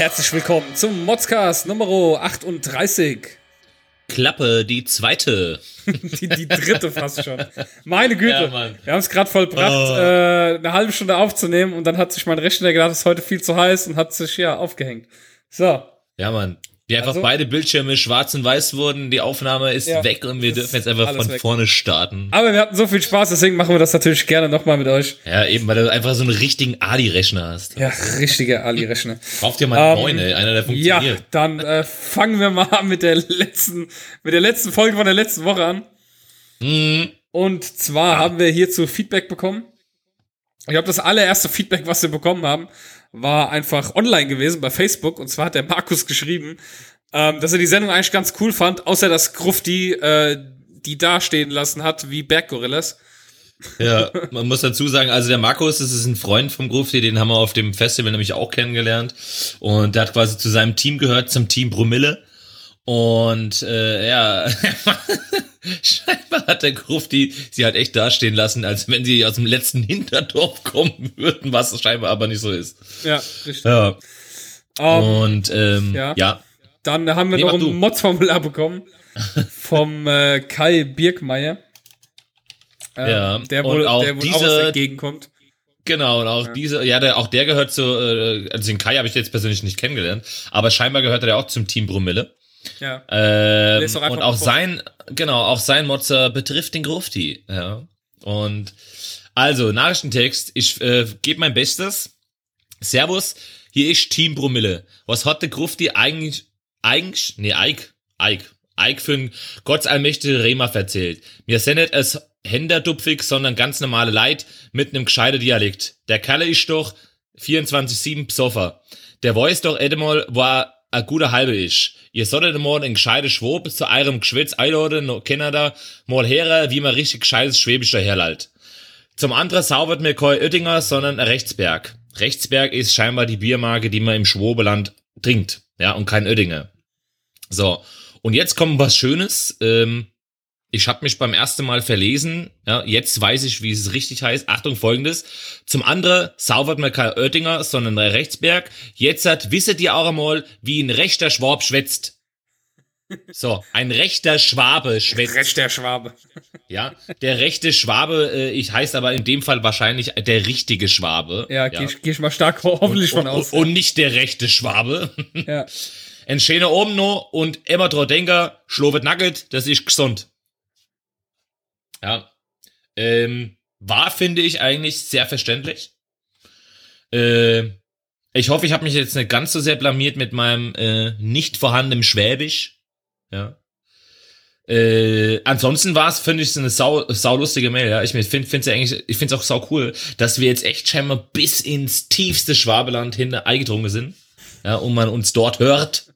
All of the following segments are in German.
Herzlich willkommen zum Modscast Nummer 38. Klappe, die zweite. die, die dritte fast schon. Meine Güte. Ja. Wir haben es gerade vollbracht, Oh. äh, eine halbe Stunde aufzunehmen und dann hat sich mein Rechner gedacht, es ist heute viel zu heiß und hat sich ja aufgehängt. So. Ja, Mann. Wie einfach Also- beide Bildschirme schwarz und weiß wurden, die Aufnahme ist Ja, weg und wir dürfen jetzt einfach von weg. vorne starten. Aber wir hatten so viel Spaß, deswegen machen wir das natürlich gerne nochmal mit euch. Ja, eben, weil du einfach so einen richtigen Ali-Rechner hast. Ja, richtige Ali-Rechner. Kauf dir mal einen Ähm, neuen, ey, einer, der Ja, funktioniert. dann äh, fangen wir mal mit der letzten, mit der letzten Folge von der letzten Woche an. Hm, Und zwar haben wir hierzu Feedback bekommen. Ich glaube, das allererste Feedback, was wir bekommen haben, war einfach online gewesen bei Facebook. Und zwar hat der Markus geschrieben, ähm, dass er die Sendung eigentlich ganz cool fand, außer dass Grufti äh, die dastehen lassen hat wie Berggorillas. ja, man muss dazu sagen, also der Markus, das ist ein Freund vom Grufti, den haben wir auf dem Festival nämlich auch kennengelernt. Und der hat quasi zu seinem Team gehört, zum Team Brumille. Und äh, ja, scheinbar hat der Grufti sie halt echt dastehen lassen, als wenn sie aus dem letzten Hinterdorf kommen würden, was scheinbar aber nicht so ist. Ja, richtig. Ja. Ähm, Und ähm, ja. ja. Dann haben wir Nee, noch ein Mods-Formular bekommen vom äh, Kai Birkmeier. Äh, Ja, Der und wohl, auch der wohl auch diese- der Gegend kommt. Genau, und auch diese, ja, der, auch der gehört zu, äh, also den Kai habe ich jetzt persönlich nicht kennengelernt, aber scheinbar gehört er ja auch zum Team Brumille. Ja. Ähm, einfach und auch sein, genau, auch sein Motzer betrifft den Grufti, ja. Und also, Nachrichtentext, ich äh, gebe mein Bestes. Servus, hier ist Team Brumille. Was hat der Grufti eigentlich, eigentlich, nee, Eik, Eik, Eik für ein gottsallmächtige Rema erzählt. Wir sind nicht als Händerdupfig, sondern ganz normale Leid mit einem gescheiten Dialekt. Der Kalle ist doch 24-7 Psoffer. Der weiß doch edemol, war a guter halbe ist. Ihr solltet mal ein gescheites Schwob zu eurem Geschwätz einladen, no Kanada, mal her, wie man richtig gescheites Schwäbisch daherlallt. Zum anderen saubert mir kein Oettinger, sondern ein Rechtsberg. Rechtsberg ist scheinbar die Biermarke, die man im Schwobeland trinkt. Ja, und kein Oettinger. So. Und jetzt kommt was Schönes. Ähm, ich habe mich beim ersten Mal verlesen. Ja, jetzt weiß ich, wie es richtig heißt. Achtung, folgendes. Zum anderen saubert man kein Oettinger, sondern ein Rechtsberg. Jetzt hat, wisset ihr auch einmal, wie ein rechter Schwab schwätzt. So, ein rechter Schwabe schwätzt. Recht der Schwabe. Ja, der rechte Schwabe, äh, ich heißt aber in dem Fall wahrscheinlich der richtige Schwabe. Ja, Geh, ich, geh ich mal stark ho- hoffentlich von aus. Und, und nicht der rechte Schwabe. ja. Ein schöner oben noch und immer dran denken, schlofet nugget, das ist gesund. Ja. Ähm, war, finde ich, eigentlich sehr verständlich. Äh, ich hoffe, ich habe mich jetzt nicht ganz so sehr blamiert mit meinem äh, nicht vorhandenen Schwäbisch. Ja. Äh, ansonsten war es, finde ich, so eine sau, saulustige Mail, ja. Ich finde es ja eigentlich, ich finde es auch sau cool, dass wir jetzt echt scheinbar bis ins tiefste Schwabeland hin eingedrungen sind. Ja, und man uns dort hört.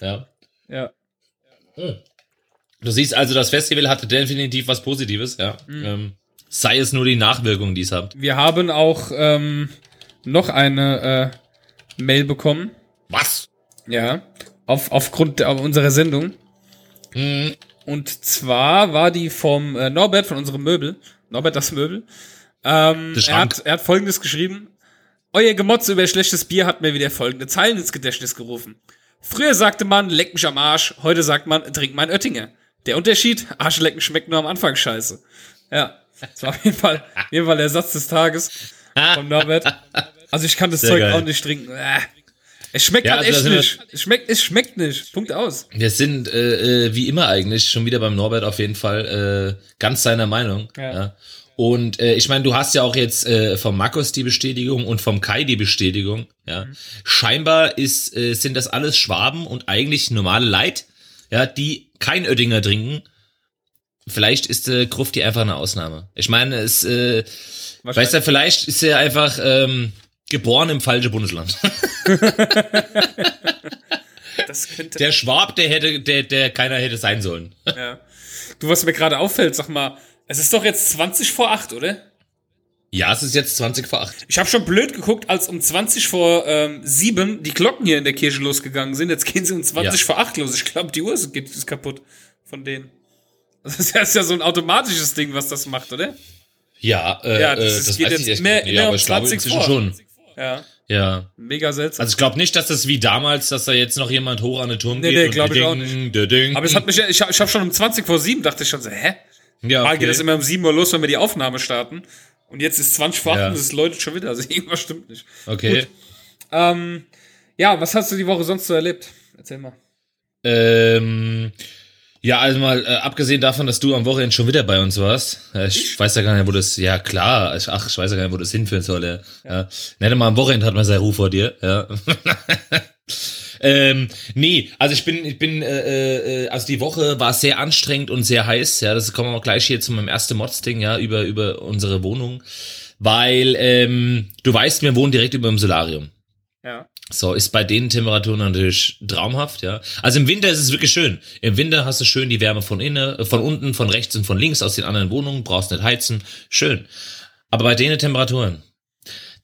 Ja. ja. Du siehst also, das Festival hatte definitiv was Positives, ja. Ähm, sei es nur die Nachwirkungen, die es hat. Wir haben auch ähm, noch eine äh, Mail bekommen. Was? Ja. Auf, aufgrund der, unserer Sendung. Hm, Und zwar war die vom äh, Norbert von unserem Möbel. Norbert das Möbel. Ähm, Der er, hat, er hat folgendes geschrieben. Euer Gemotze über schlechtes Bier hat mir wieder folgende Zeilen ins Gedächtnis gerufen. Früher sagte man, leck mich am Arsch, heute sagt man, trink mein Oettinger. Der Unterschied, Arschlecken schmeckt nur am Anfang scheiße. Ja, das war auf jeden Fall, auf jeden Fall der Satz des Tages von Norbert. Also ich kann das Sehr Zeug geil. auch nicht trinken. Äh. Es schmeckt Ja, halt also echt nicht. Es schmeckt, es schmeckt nicht. Punkt aus. Wir sind äh, äh, wie immer eigentlich schon wieder beim Norbert auf jeden Fall äh, ganz seiner Meinung. Ja. Ja. Und äh, ich meine, du hast ja auch jetzt äh, vom Markus die Bestätigung und vom Kai die Bestätigung. Ja, scheinbar ist äh, sind das alles Schwaben und eigentlich normale Leid, ja, die kein Oettinger trinken. Vielleicht ist äh, Grufti einfach eine Ausnahme. Ich meine, es, äh, weißt du, vielleicht ist er einfach ähm, geboren im falschen Bundesland. Das könnte. Der Schwab, der hätte, der, der keiner hätte sein sollen. Ja. Du, was mir gerade auffällt, sag mal, es ist doch jetzt 20 vor 8, oder? Ja, es ist jetzt 20 vor 8. Ich habe schon blöd geguckt, als um 20 vor ähm, 7 die Glocken hier in der Kirche losgegangen sind. Jetzt gehen sie um 20 Ja. vor 8 los. Ich glaube, die Uhr ist, geht, ist kaputt von denen. Das ist ja, ist ja so ein automatisches Ding, was das macht, oder? Ja, äh, Ja, das äh, ist- das geht jetzt mehr- nicht. mehr Ja, aber um ich glaube 20 inzwischen vor. schon. Ja. Ja. Mega seltsam. Also ich glaube nicht, dass das wie damals, dass da jetzt noch jemand hoch an den Turm Nee, geht. nee, und glaub ich auch ding, ding. aber es hat mich, ich habe ich hab schon um 20 vor 7 dachte ich schon so, hä? ja, Mal okay. geht das immer um 7 Uhr los, wenn wir die Aufnahme starten. Und jetzt ist 20 vor 8 Ja. und es läutet schon wieder. Also irgendwas stimmt nicht. Okay. Ähm, ja, was hast du die Woche sonst so erlebt? Erzähl mal. Ähm, ja, also mal äh, abgesehen davon, dass du am Wochenende schon wieder bei uns warst. Äh, ich weiß ja gar nicht, wo das. Ja klar. Ich, ach, ich weiß ja gar nicht, wo das hinführen soll. Ja. Ja. Nicht mal am Wochenende hat man seinen Ruf vor dir. Ja. ähm, nee, also ich bin, ich bin, äh, äh, also die Woche war sehr anstrengend und sehr heiß. Ja, das kommen wir auch gleich hier zu meinem ersten Mods-Ding, ja, über über unsere Wohnung, weil ähm, du weißt, wir wohnen direkt über dem Solarium. Ja. So, ist bei den Temperaturen natürlich traumhaft, ja. Also im Winter ist es wirklich schön. Im Winter hast du schön die Wärme von innen, von unten, von rechts und von links aus den anderen Wohnungen, brauchst nicht heizen. Schön. Aber bei den Temperaturen,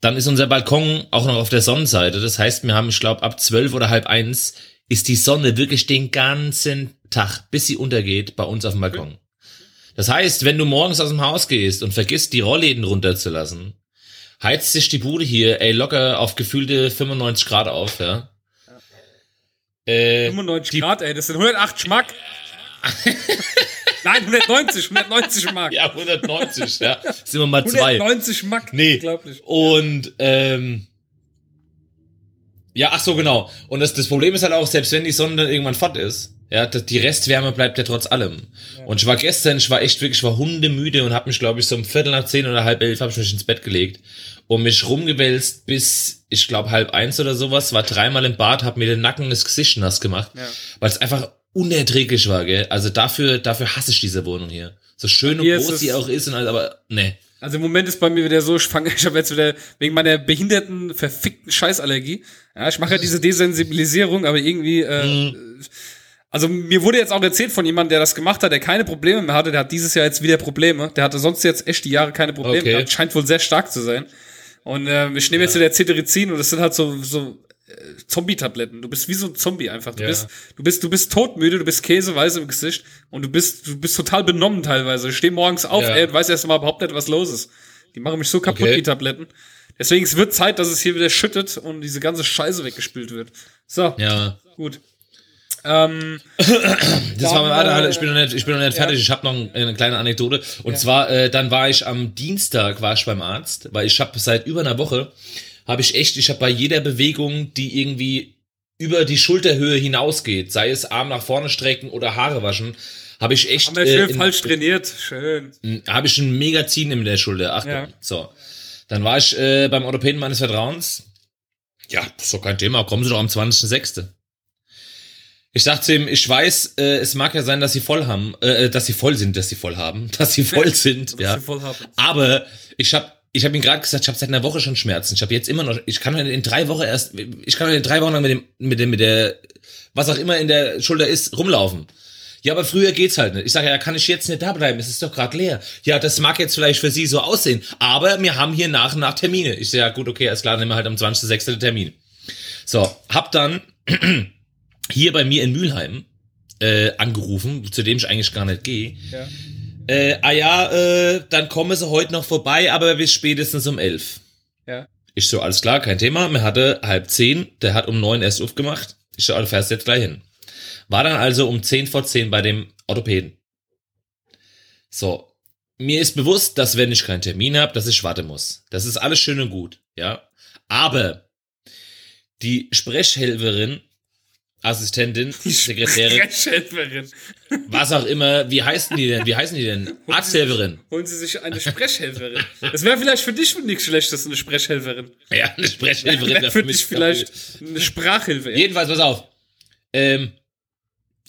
dann ist unser Balkon auch noch auf der Sonnenseite. Das heißt, wir haben, ich glaube, ab zwölf oder halb eins ist die Sonne wirklich den ganzen Tag, bis sie untergeht, bei uns auf dem Balkon. Das heißt, wenn du morgens aus dem Haus gehst und vergisst, die Rollläden runterzulassen, heizt sich die Bude hier, ey, locker auf gefühlte 95 Grad auf, ja. Äh, 95 die- Grad, ey, das sind 108 Schmack. Nein, 190, 190 Mark. ja, 190, ja. Sind wir mal zwei. 190 Mark. Nee. Unglaublich. Und ähm, ja, ach so, genau. Und das, das Problem ist halt auch, selbst wenn die Sonne dann irgendwann fort ist, ja, die Restwärme bleibt ja trotz allem. Und ich war gestern, ich war echt wirklich, ich war hundemüde und habe mich, glaube ich, so um Viertel nach zehn oder halb elf habe ich mich ins Bett gelegt und mich rumgewälzt bis, ich glaube, halb eins oder sowas, war dreimal im Bad, hab mir den Nacken, das Gesicht nass gemacht, Ja. weil es einfach unerträglich war, gell. Also dafür, dafür hasse ich diese Wohnung hier. So schön und Hier groß sie auch ist und alles, aber ne. Also im Moment ist bei mir wieder so, ich fange, ich habe jetzt wieder wegen meiner behinderten, verfickten Scheißallergie. Ja, ich mache ja diese Desensibilisierung, aber irgendwie, äh, also mir wurde jetzt auch erzählt von jemandem, der das gemacht hat, der keine Probleme mehr hatte, der hat dieses Jahr jetzt wieder Probleme. Der hatte sonst jetzt echt die Jahre keine Probleme Okay. scheint wohl sehr stark zu sein. Und äh, ich nehme jetzt wieder Cetirizin und das sind halt so, so äh, Zombie-Tabletten. Du bist wie so ein Zombie einfach. Du Ja. bist, du bist, du bist todmüde, du bist käseweiß im Gesicht und du bist, du bist total benommen teilweise. Ich stehe morgens auf, Ja. ey, und weiß erst mal überhaupt nicht, was los ist. Die machen mich so kaputt, Okay. die Tabletten. Deswegen, es wird Zeit, dass es hier wieder schüttet und diese ganze Scheiße weggespült wird. So, Ja. gut. Ähm, Das war mal, warte, äh, ich bin noch nicht, ich bin noch nicht ja. fertig. Ich habe noch ein- eine kleine Anekdote. Und zwar, äh, dann war ich am Dienstag war ich beim Arzt, weil ich habe seit über einer Woche habe ich echt, ich habe bei jeder Bewegung, die irgendwie über die Schulterhöhe hinausgeht, sei es Arm nach vorne strecken oder Haare waschen, habe ich echt, haben wir schön in- falsch trainiert. Schön. habe ich ein Megazin in der Schulter. Achtung. Ja. So. Dann war ich äh, beim Orthopäden meines Vertrauens. Ja, ist doch kein Thema. Kommen Sie doch am 20.06. Ich sagte zu ihm, ich weiß, äh, es mag ja sein, dass Sie voll haben, äh, dass Sie voll sind, dass Sie voll haben, dass Sie voll sind, Ja. ja. Voll haben. Aber ich habe ich hab ihm gerade gesagt, ich habe seit einer Woche schon Schmerzen. Ich habe jetzt immer noch, ich kann in drei Wochen erst, ich kann in drei Wochen lang mit dem, mit dem, mit der, was auch immer in der Schulter ist, rumlaufen. Ja, aber früher geht's halt nicht. Ich sage, ja, kann ich jetzt nicht da bleiben? Es ist doch gerade leer. Ja, das mag jetzt vielleicht für Sie so aussehen, aber wir haben hier nach und nach Termine. Ich sage, ja gut, okay, alles klar, nehmen wir halt am 20.06. den Termin. So, hab dann hier bei mir in Mülheim äh, angerufen, zu dem ich eigentlich gar nicht gehe. Ja. Äh, ah ja, äh, dann kommen sie heute noch vorbei, aber bis spätestens um elf. Ja. Ich so, alles klar, kein Thema. Mir hatte halb zehn, der hat um neun erst aufgemacht. Ich so, du fährst jetzt gleich hin. War dann also um zehn vor zehn bei dem Orthopäden. So, mir ist bewusst, dass wenn ich keinen Termin habe, dass ich warten muss. Das ist alles schön und gut, ja. Aber die Sprechhelferin, Assistentin, Sekretärin, Sprechhelferin. was auch immer, wie heißen die denn? Wie heißen die denn? Arzthelferin. Holen Sie sich eine Sprechhelferin. Das wäre vielleicht für dich nichts Schlechtes, eine Sprechhelferin. Ja, eine Sprechhelferin. Wäre wär für mich dich vielleicht eine Sprachhilfe. Jedenfalls, pass auf. Ähm,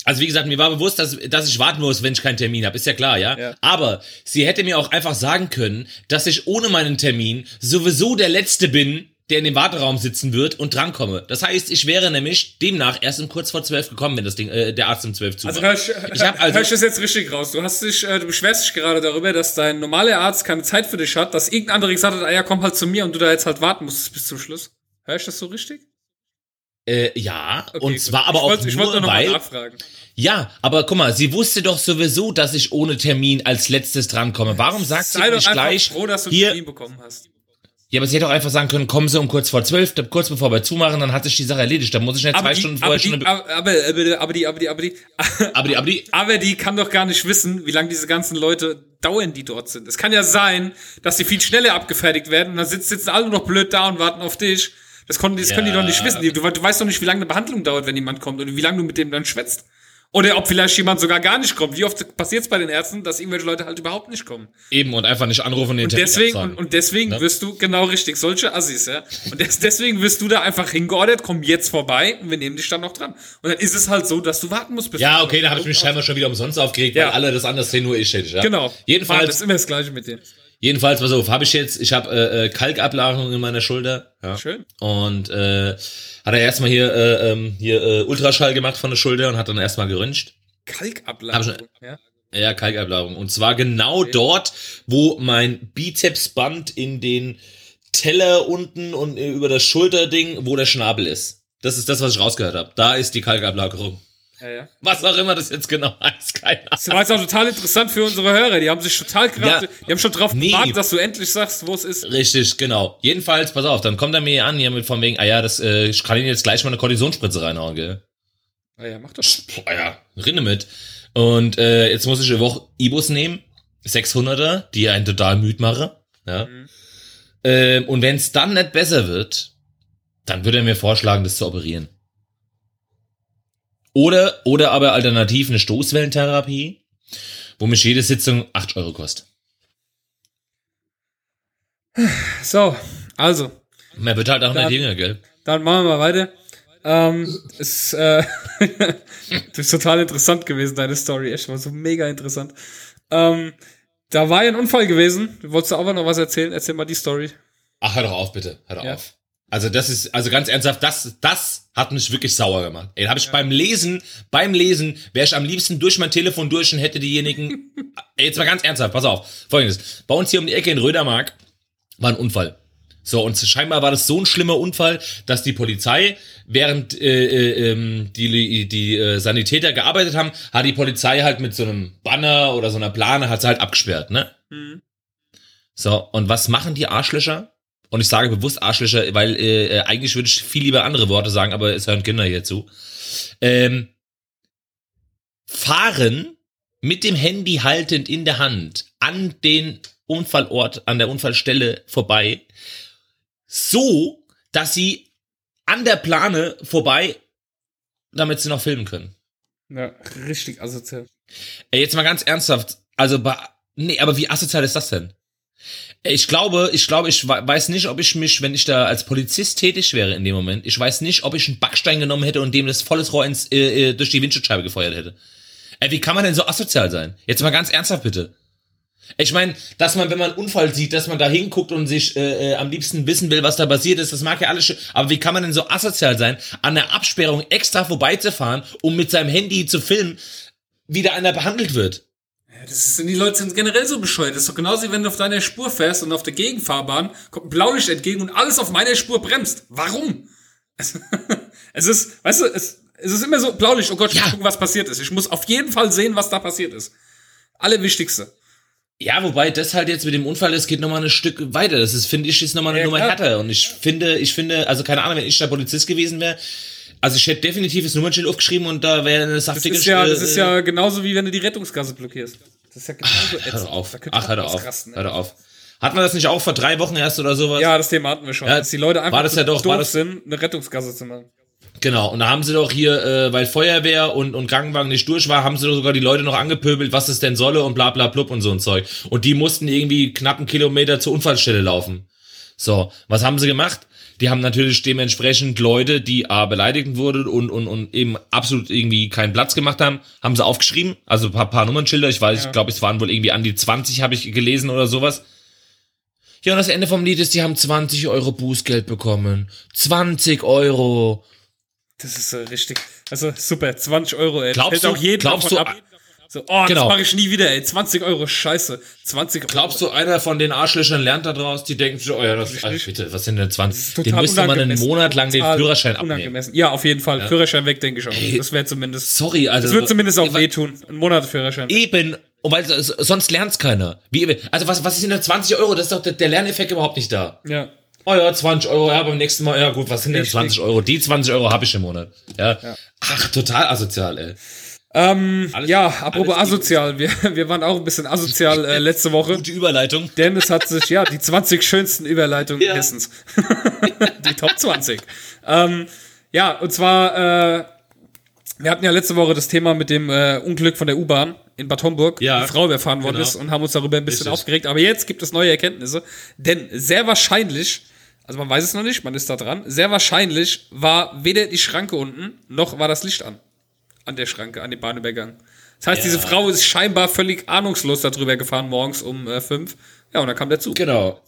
also wie gesagt, mir war bewusst, dass, dass ich warten muss, wenn ich keinen Termin habe. Ist ja klar, ja? Ja. Aber sie hätte mir auch einfach sagen können, dass ich ohne meinen Termin sowieso der Letzte bin, der in dem Warteraum sitzen wird und drankomme. Das heißt, ich wäre nämlich demnach erst um kurz vor zwölf gekommen, wenn das Ding, äh, der Arzt um zwölf zu Also hör ich, hab also- hör ich das jetzt richtig raus. Du hast dich, äh, du beschwerst dich gerade darüber, dass dein normaler Arzt keine Zeit für dich hat, dass irgendein anderer gesagt hat, ah ja, komm halt zu mir und du da jetzt halt warten musst bis zum Schluss. Hör ich das so richtig? Äh, ja, Okay, und gut. zwar aber ich auch wollte, ich wollte nur, nur weil, nachfragen. ja, aber guck mal, sie wusste doch sowieso, dass ich ohne Termin als letztes drankomme. Warum sagt sie Sei doch nicht gleich, froh, dass du einen hier, Termin bekommen hast. Ja, aber sie hätte auch einfach sagen können, kommen Sie um kurz vor zwölf, kurz bevor wir zumachen, dann hat sich die Sache erledigt. Da muss ich nicht zwei die, Stunden vorher aber schon... die, aber, aber, aber die, aber die, aber die, aber die, aber die, aber die kann doch gar nicht wissen, wie lange diese ganzen Leute dauern, die dort sind. Es kann ja sein, dass sie viel schneller abgefertigt werden und dann sitzen, alle noch blöd da und warten auf dich. Das, konnten, das können die Ja. doch nicht wissen. Du, du weißt doch nicht, wie lange eine Behandlung dauert, wenn jemand kommt und wie lange du mit dem dann schwätzt. Oder ob vielleicht jemand sogar gar nicht kommt. Wie oft passiert es bei den Ärzten, dass irgendwelche Leute halt überhaupt nicht kommen? eben und einfach nicht anrufen und den Und Termin deswegen, absagen. und, und deswegen Ne? wirst du, genau richtig, solche Assis, ja. Und des, deswegen wirst du da einfach hingeordert, komm jetzt vorbei und wir nehmen dich dann noch dran. Und dann ist es halt so, dass du warten musst, bis Ja, okay, da habe ich mich scheinbar schon wieder umsonst aufgeregt, Ja. weil alle das anders sehen, nur ich hätte. Ja? Genau. Das Jedenfalls, ist immer das Gleiche mit dir. jedenfalls, pass auf, habe ich jetzt, ich habe äh, äh, Kalkablagerung in meiner Schulter. Ja. Schön. Und äh, hat er erstmal hier, äh, ähm, hier äh, Ultraschall gemacht von der Schulter und hat dann erstmal geröntgt. Kalkablagerung, ja. Ja, Kalkablagerung. Und zwar genau dort, wo mein Bizepsband in den Teller unten und äh, über das Schulterding, wo der Schnabel ist. Das ist das, was ich rausgehört habe. Da ist die Kalkablagerung. Ja, ja. Was auch immer das jetzt genau heißt, keine Ahnung. Das war jetzt auch total interessant für unsere Hörer. Die haben sich total gerade, Ja. die haben schon drauf Nee. gewartet, dass du endlich sagst, wo es ist. Richtig, genau. Jedenfalls, pass auf, dann kommt er mir an, hier mit von wegen, ah ja, das, äh, ich kann Ihnen jetzt gleich mal eine Kortisonspritze reinhauen, gell? Ah ja, mach doch. Boah, ja, rinne mit. Und äh, jetzt muss ich eine Woche Ibus nehmen, 600er, die einen total müd machen. Ja. Mhm. Ähm, und wenn es dann nicht besser wird, dann würde er mir vorschlagen, das zu operieren. Oder, oder aber alternativ eine Stoßwellentherapie, wo mich jede Sitzung 8 Euro kostet. So, also, Man wird halt auch nicht jünger, gell? dann machen wir mal weiter. Ähm, ist, äh, das ist total interessant gewesen, deine Story. Echt, war so mega interessant. Ähm, da war ja ein Unfall gewesen. Du wolltest aber noch was erzählen? Erzähl mal die Story. Ach, hör doch auf, bitte. Hör doch Ja. auf. Also das ist, also ganz ernsthaft, das, das hat mich wirklich sauer gemacht. Ey, habe ich beim Lesen, beim Lesen, wäre ich am liebsten durch mein Telefon durch und hätte diejenigen, ey, jetzt mal ganz ernsthaft, pass auf, folgendes. Bei uns hier um die Ecke in Rödermark war ein Unfall. So, und scheinbar war das so ein schlimmer Unfall, dass die Polizei, während äh, äh, ähm, die, die äh, Sanitäter gearbeitet haben, hat die Polizei halt mit so einem Banner oder so einer Plane, hat sie halt abgesperrt, ne? Mhm. So, und was machen die Arschlöcher? Und ich sage bewusst Arschlöcher, weil äh, äh, eigentlich würde ich viel lieber andere Worte sagen, aber es hören Kinder hier zu. Ähm, fahren mit dem Handy haltend in der Hand an den Unfallort, an der Unfallstelle vorbei, so, dass sie an der Plane vorbei, damit sie noch filmen können. Ja, richtig asozial. Ey, jetzt mal ganz ernsthaft. Also, ba- nee, aber wie asozial ist das denn? Ich glaube, ich glaube, ich we- weiß nicht, ob ich mich, wenn ich da als Polizist tätig wäre in dem Moment, ich weiß nicht, ob ich einen Backstein genommen hätte und dem das volles Rohr ins, äh, äh, durch die Windschutzscheibe gefeuert hätte. Ey, wie kann man denn so asozial sein? Jetzt mal ganz ernsthaft bitte. Ich meine, dass man, wenn man einen Unfall sieht, dass man da hinguckt und sich äh, äh, am liebsten wissen will, was da passiert ist, das mag ja alles schön. Aber wie kann man denn so asozial sein, an der Absperrung extra vorbeizufahren, um mit seinem Handy zu filmen, wie da einer behandelt wird? Das ist, die Leute sind generell so bescheuert. Das ist doch genauso, wie wenn du auf deiner Spur fährst und auf der Gegenfahrbahn kommt ein Blaulicht entgegen und alles auf meiner Spur bremst. Warum? Es, es ist, weißt du, es, es ist immer so, Blaulicht, oh Gott, ich Ja. muss gucken, was passiert ist. Ich muss auf jeden Fall sehen, was da passiert ist. Allerwichtigste. Ja, wobei das halt jetzt mit dem Unfall ist, geht nochmal ein Stück weiter. Das ist, finde ich, ist nochmal eine Ja, Nummer klar. härter. Und ich finde, ich finde, also keine Ahnung, wenn ich da Polizist gewesen wäre, also ich hätte definitiv das Nummernschild aufgeschrieben und da wäre eine Das saftige ist ja, das ist ja genauso wie wenn du die Rettungsgasse blockierst. Das ist ja genauso Hör doch ätzend. auf. Ach, hör auf. ausrasten, ne? Hör auf. Hat man das nicht auch vor drei Wochen erst oder sowas? Ja, das Thema hatten wir schon. Ja, dass die Leute einfach war das ja doch- doof war das- sind, eine Rettungsgasse zu machen. Genau, und da haben sie doch hier, äh, weil Feuerwehr und, und Krankenwagen nicht durch war, haben sie doch sogar die Leute noch angepöbelt, was es denn solle und bla bla blub und so ein Zeug. Und die mussten irgendwie knapp einen Kilometer zur Unfallstelle laufen. So, was haben sie gemacht? Die haben natürlich dementsprechend Leute, die A, beleidigt wurden und, und, und eben absolut irgendwie keinen Platz gemacht haben, haben sie aufgeschrieben, also ein paar, paar Nummernschilder, ich weiß, Ja. ich glaube, es waren wohl irgendwie an die 20, habe ich gelesen oder sowas. Ja, und das Ende vom Lied ist, die haben 20 Euro Bußgeld bekommen. 20 Euro. Das ist äh, richtig. Also super, 20 Euro, ey. Glaubst hält du- auch jeden glaubst du- ab. So, oh, Genau. das mache ich nie wieder, ey. 20 Euro, scheiße. 20 Euro. Glaubst du, einer von den Arschlöchern lernt da draus, die denken so, oh ja, das Ich also bitte, was sind denn 20? Total Den müsste man einen. Monat lang den Führerschein abnehmen. Unangemessen. Ja, auf jeden Fall. Führerschein weg, denke ich auch. Ey. Das wäre zumindest. Sorry, also. Das wird zumindest auch wehtun. Ein Monat Führerschein. Eben. Und weil sonst lernt's keiner. Wie, also was, was ist denn da 20 Euro? Das ist doch der, der Lerneffekt überhaupt nicht da. Ja. Oh ja, 20 Euro, ja, beim nächsten Mal, ja gut, was sind denn Richtig. 20 Euro? Die 20 Euro habe ich im Monat. Ja. Ach, total asozial, ey. Ähm, Alles- ja, apropos asozial, wir, wir waren auch ein bisschen asozial äh, letzte Woche. Gute Überleitung. Denn es hat sich, ja, die 20 schönsten Überleitungen Ja. Hessens. die Top 20. Ähm, ja, und zwar, äh, wir hatten ja letzte Woche das Thema mit dem äh, Unglück von der U-Bahn in Bad Homburg, Ja, die Frau überfahren worden genau. ist und haben uns darüber ein bisschen Richtig. aufgeregt. Aber jetzt gibt es neue Erkenntnisse, denn sehr wahrscheinlich, also man weiß es noch nicht, man ist da dran, sehr wahrscheinlich war weder die Schranke unten, noch war das Licht an. An der Schranke, an dem Bahnübergang. Das heißt, Ja. diese Frau ist scheinbar völlig ahnungslos darüber gefahren morgens um äh, fünf. Ja, und dann kam der Zug. Genau.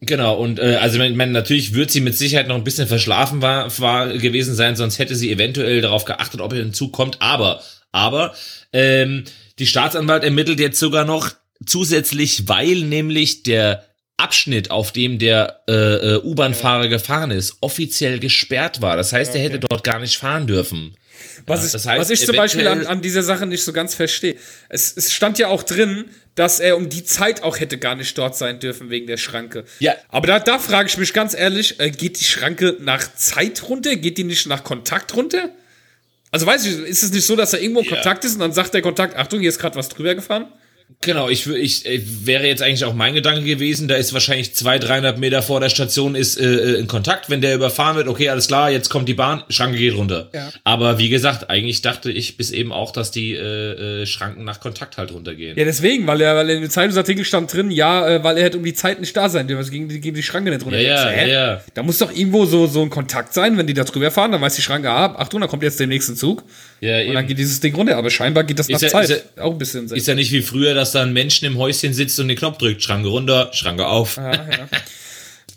Genau, und äh, also ich meine, natürlich wird sie mit Sicherheit noch ein bisschen verschlafen war, war gewesen sein, sonst hätte sie eventuell darauf geachtet, ob er hinzukommt. Aber, aber, ähm, die Staatsanwalt ermittelt jetzt sogar noch zusätzlich, weil nämlich der Abschnitt, auf dem der äh, äh, U-Bahn-Fahrer gefahren ist, offiziell gesperrt war. Das heißt, er hätte dort gar nicht fahren dürfen. Was, Ja, ich, das heißt, was ich zum Beispiel an, an dieser Sache nicht so ganz verstehe. Es, es stand ja auch drin, dass er um die Zeit auch hätte gar nicht dort sein dürfen wegen der Schranke. Ja. Aber da, da frage ich mich ganz ehrlich, äh, geht die Schranke nach Zeit runter? Geht die nicht nach Kontakt runter? Also weiß ich, ist es nicht so, dass er irgendwo in Ja. Kontakt ist und dann sagt der Kontakt, Achtung, hier ist gerade was drüber gefahren? Genau, ich, wür- ich äh, wäre jetzt eigentlich auch mein Gedanke gewesen, da ist wahrscheinlich 200, 300 Meter vor der Station ist äh, äh, in Kontakt, wenn der überfahren wird, okay, alles klar, jetzt kommt die Bahn, Schranke geht runter. Ja. Aber wie gesagt, eigentlich dachte ich bis eben auch, dass die äh, äh, Schranken nach Kontakt halt runtergehen. Ja, deswegen, weil er, weil in dem Zeitungsartikel stand drin, ja, weil er hätte um die Zeit nicht da sein dürfen, also gegen die, gegen die Schranke nicht runter. Ja, ja, Ich ja, ja. Da muss doch irgendwo so, so ein Kontakt sein, wenn die da drüber fahren, dann weiß die Schranke, ah, Achtung, dann kommt jetzt der nächste Zug. Ja, Und dann eben. geht dieses Ding runter, aber scheinbar geht das nach ja- Zeit. ist auch ein bisschen Ist ja nicht wie früher, dass da ein Menschen im Häuschen sitzt und den Knopf drückt, Schranke runter, Schranke auf.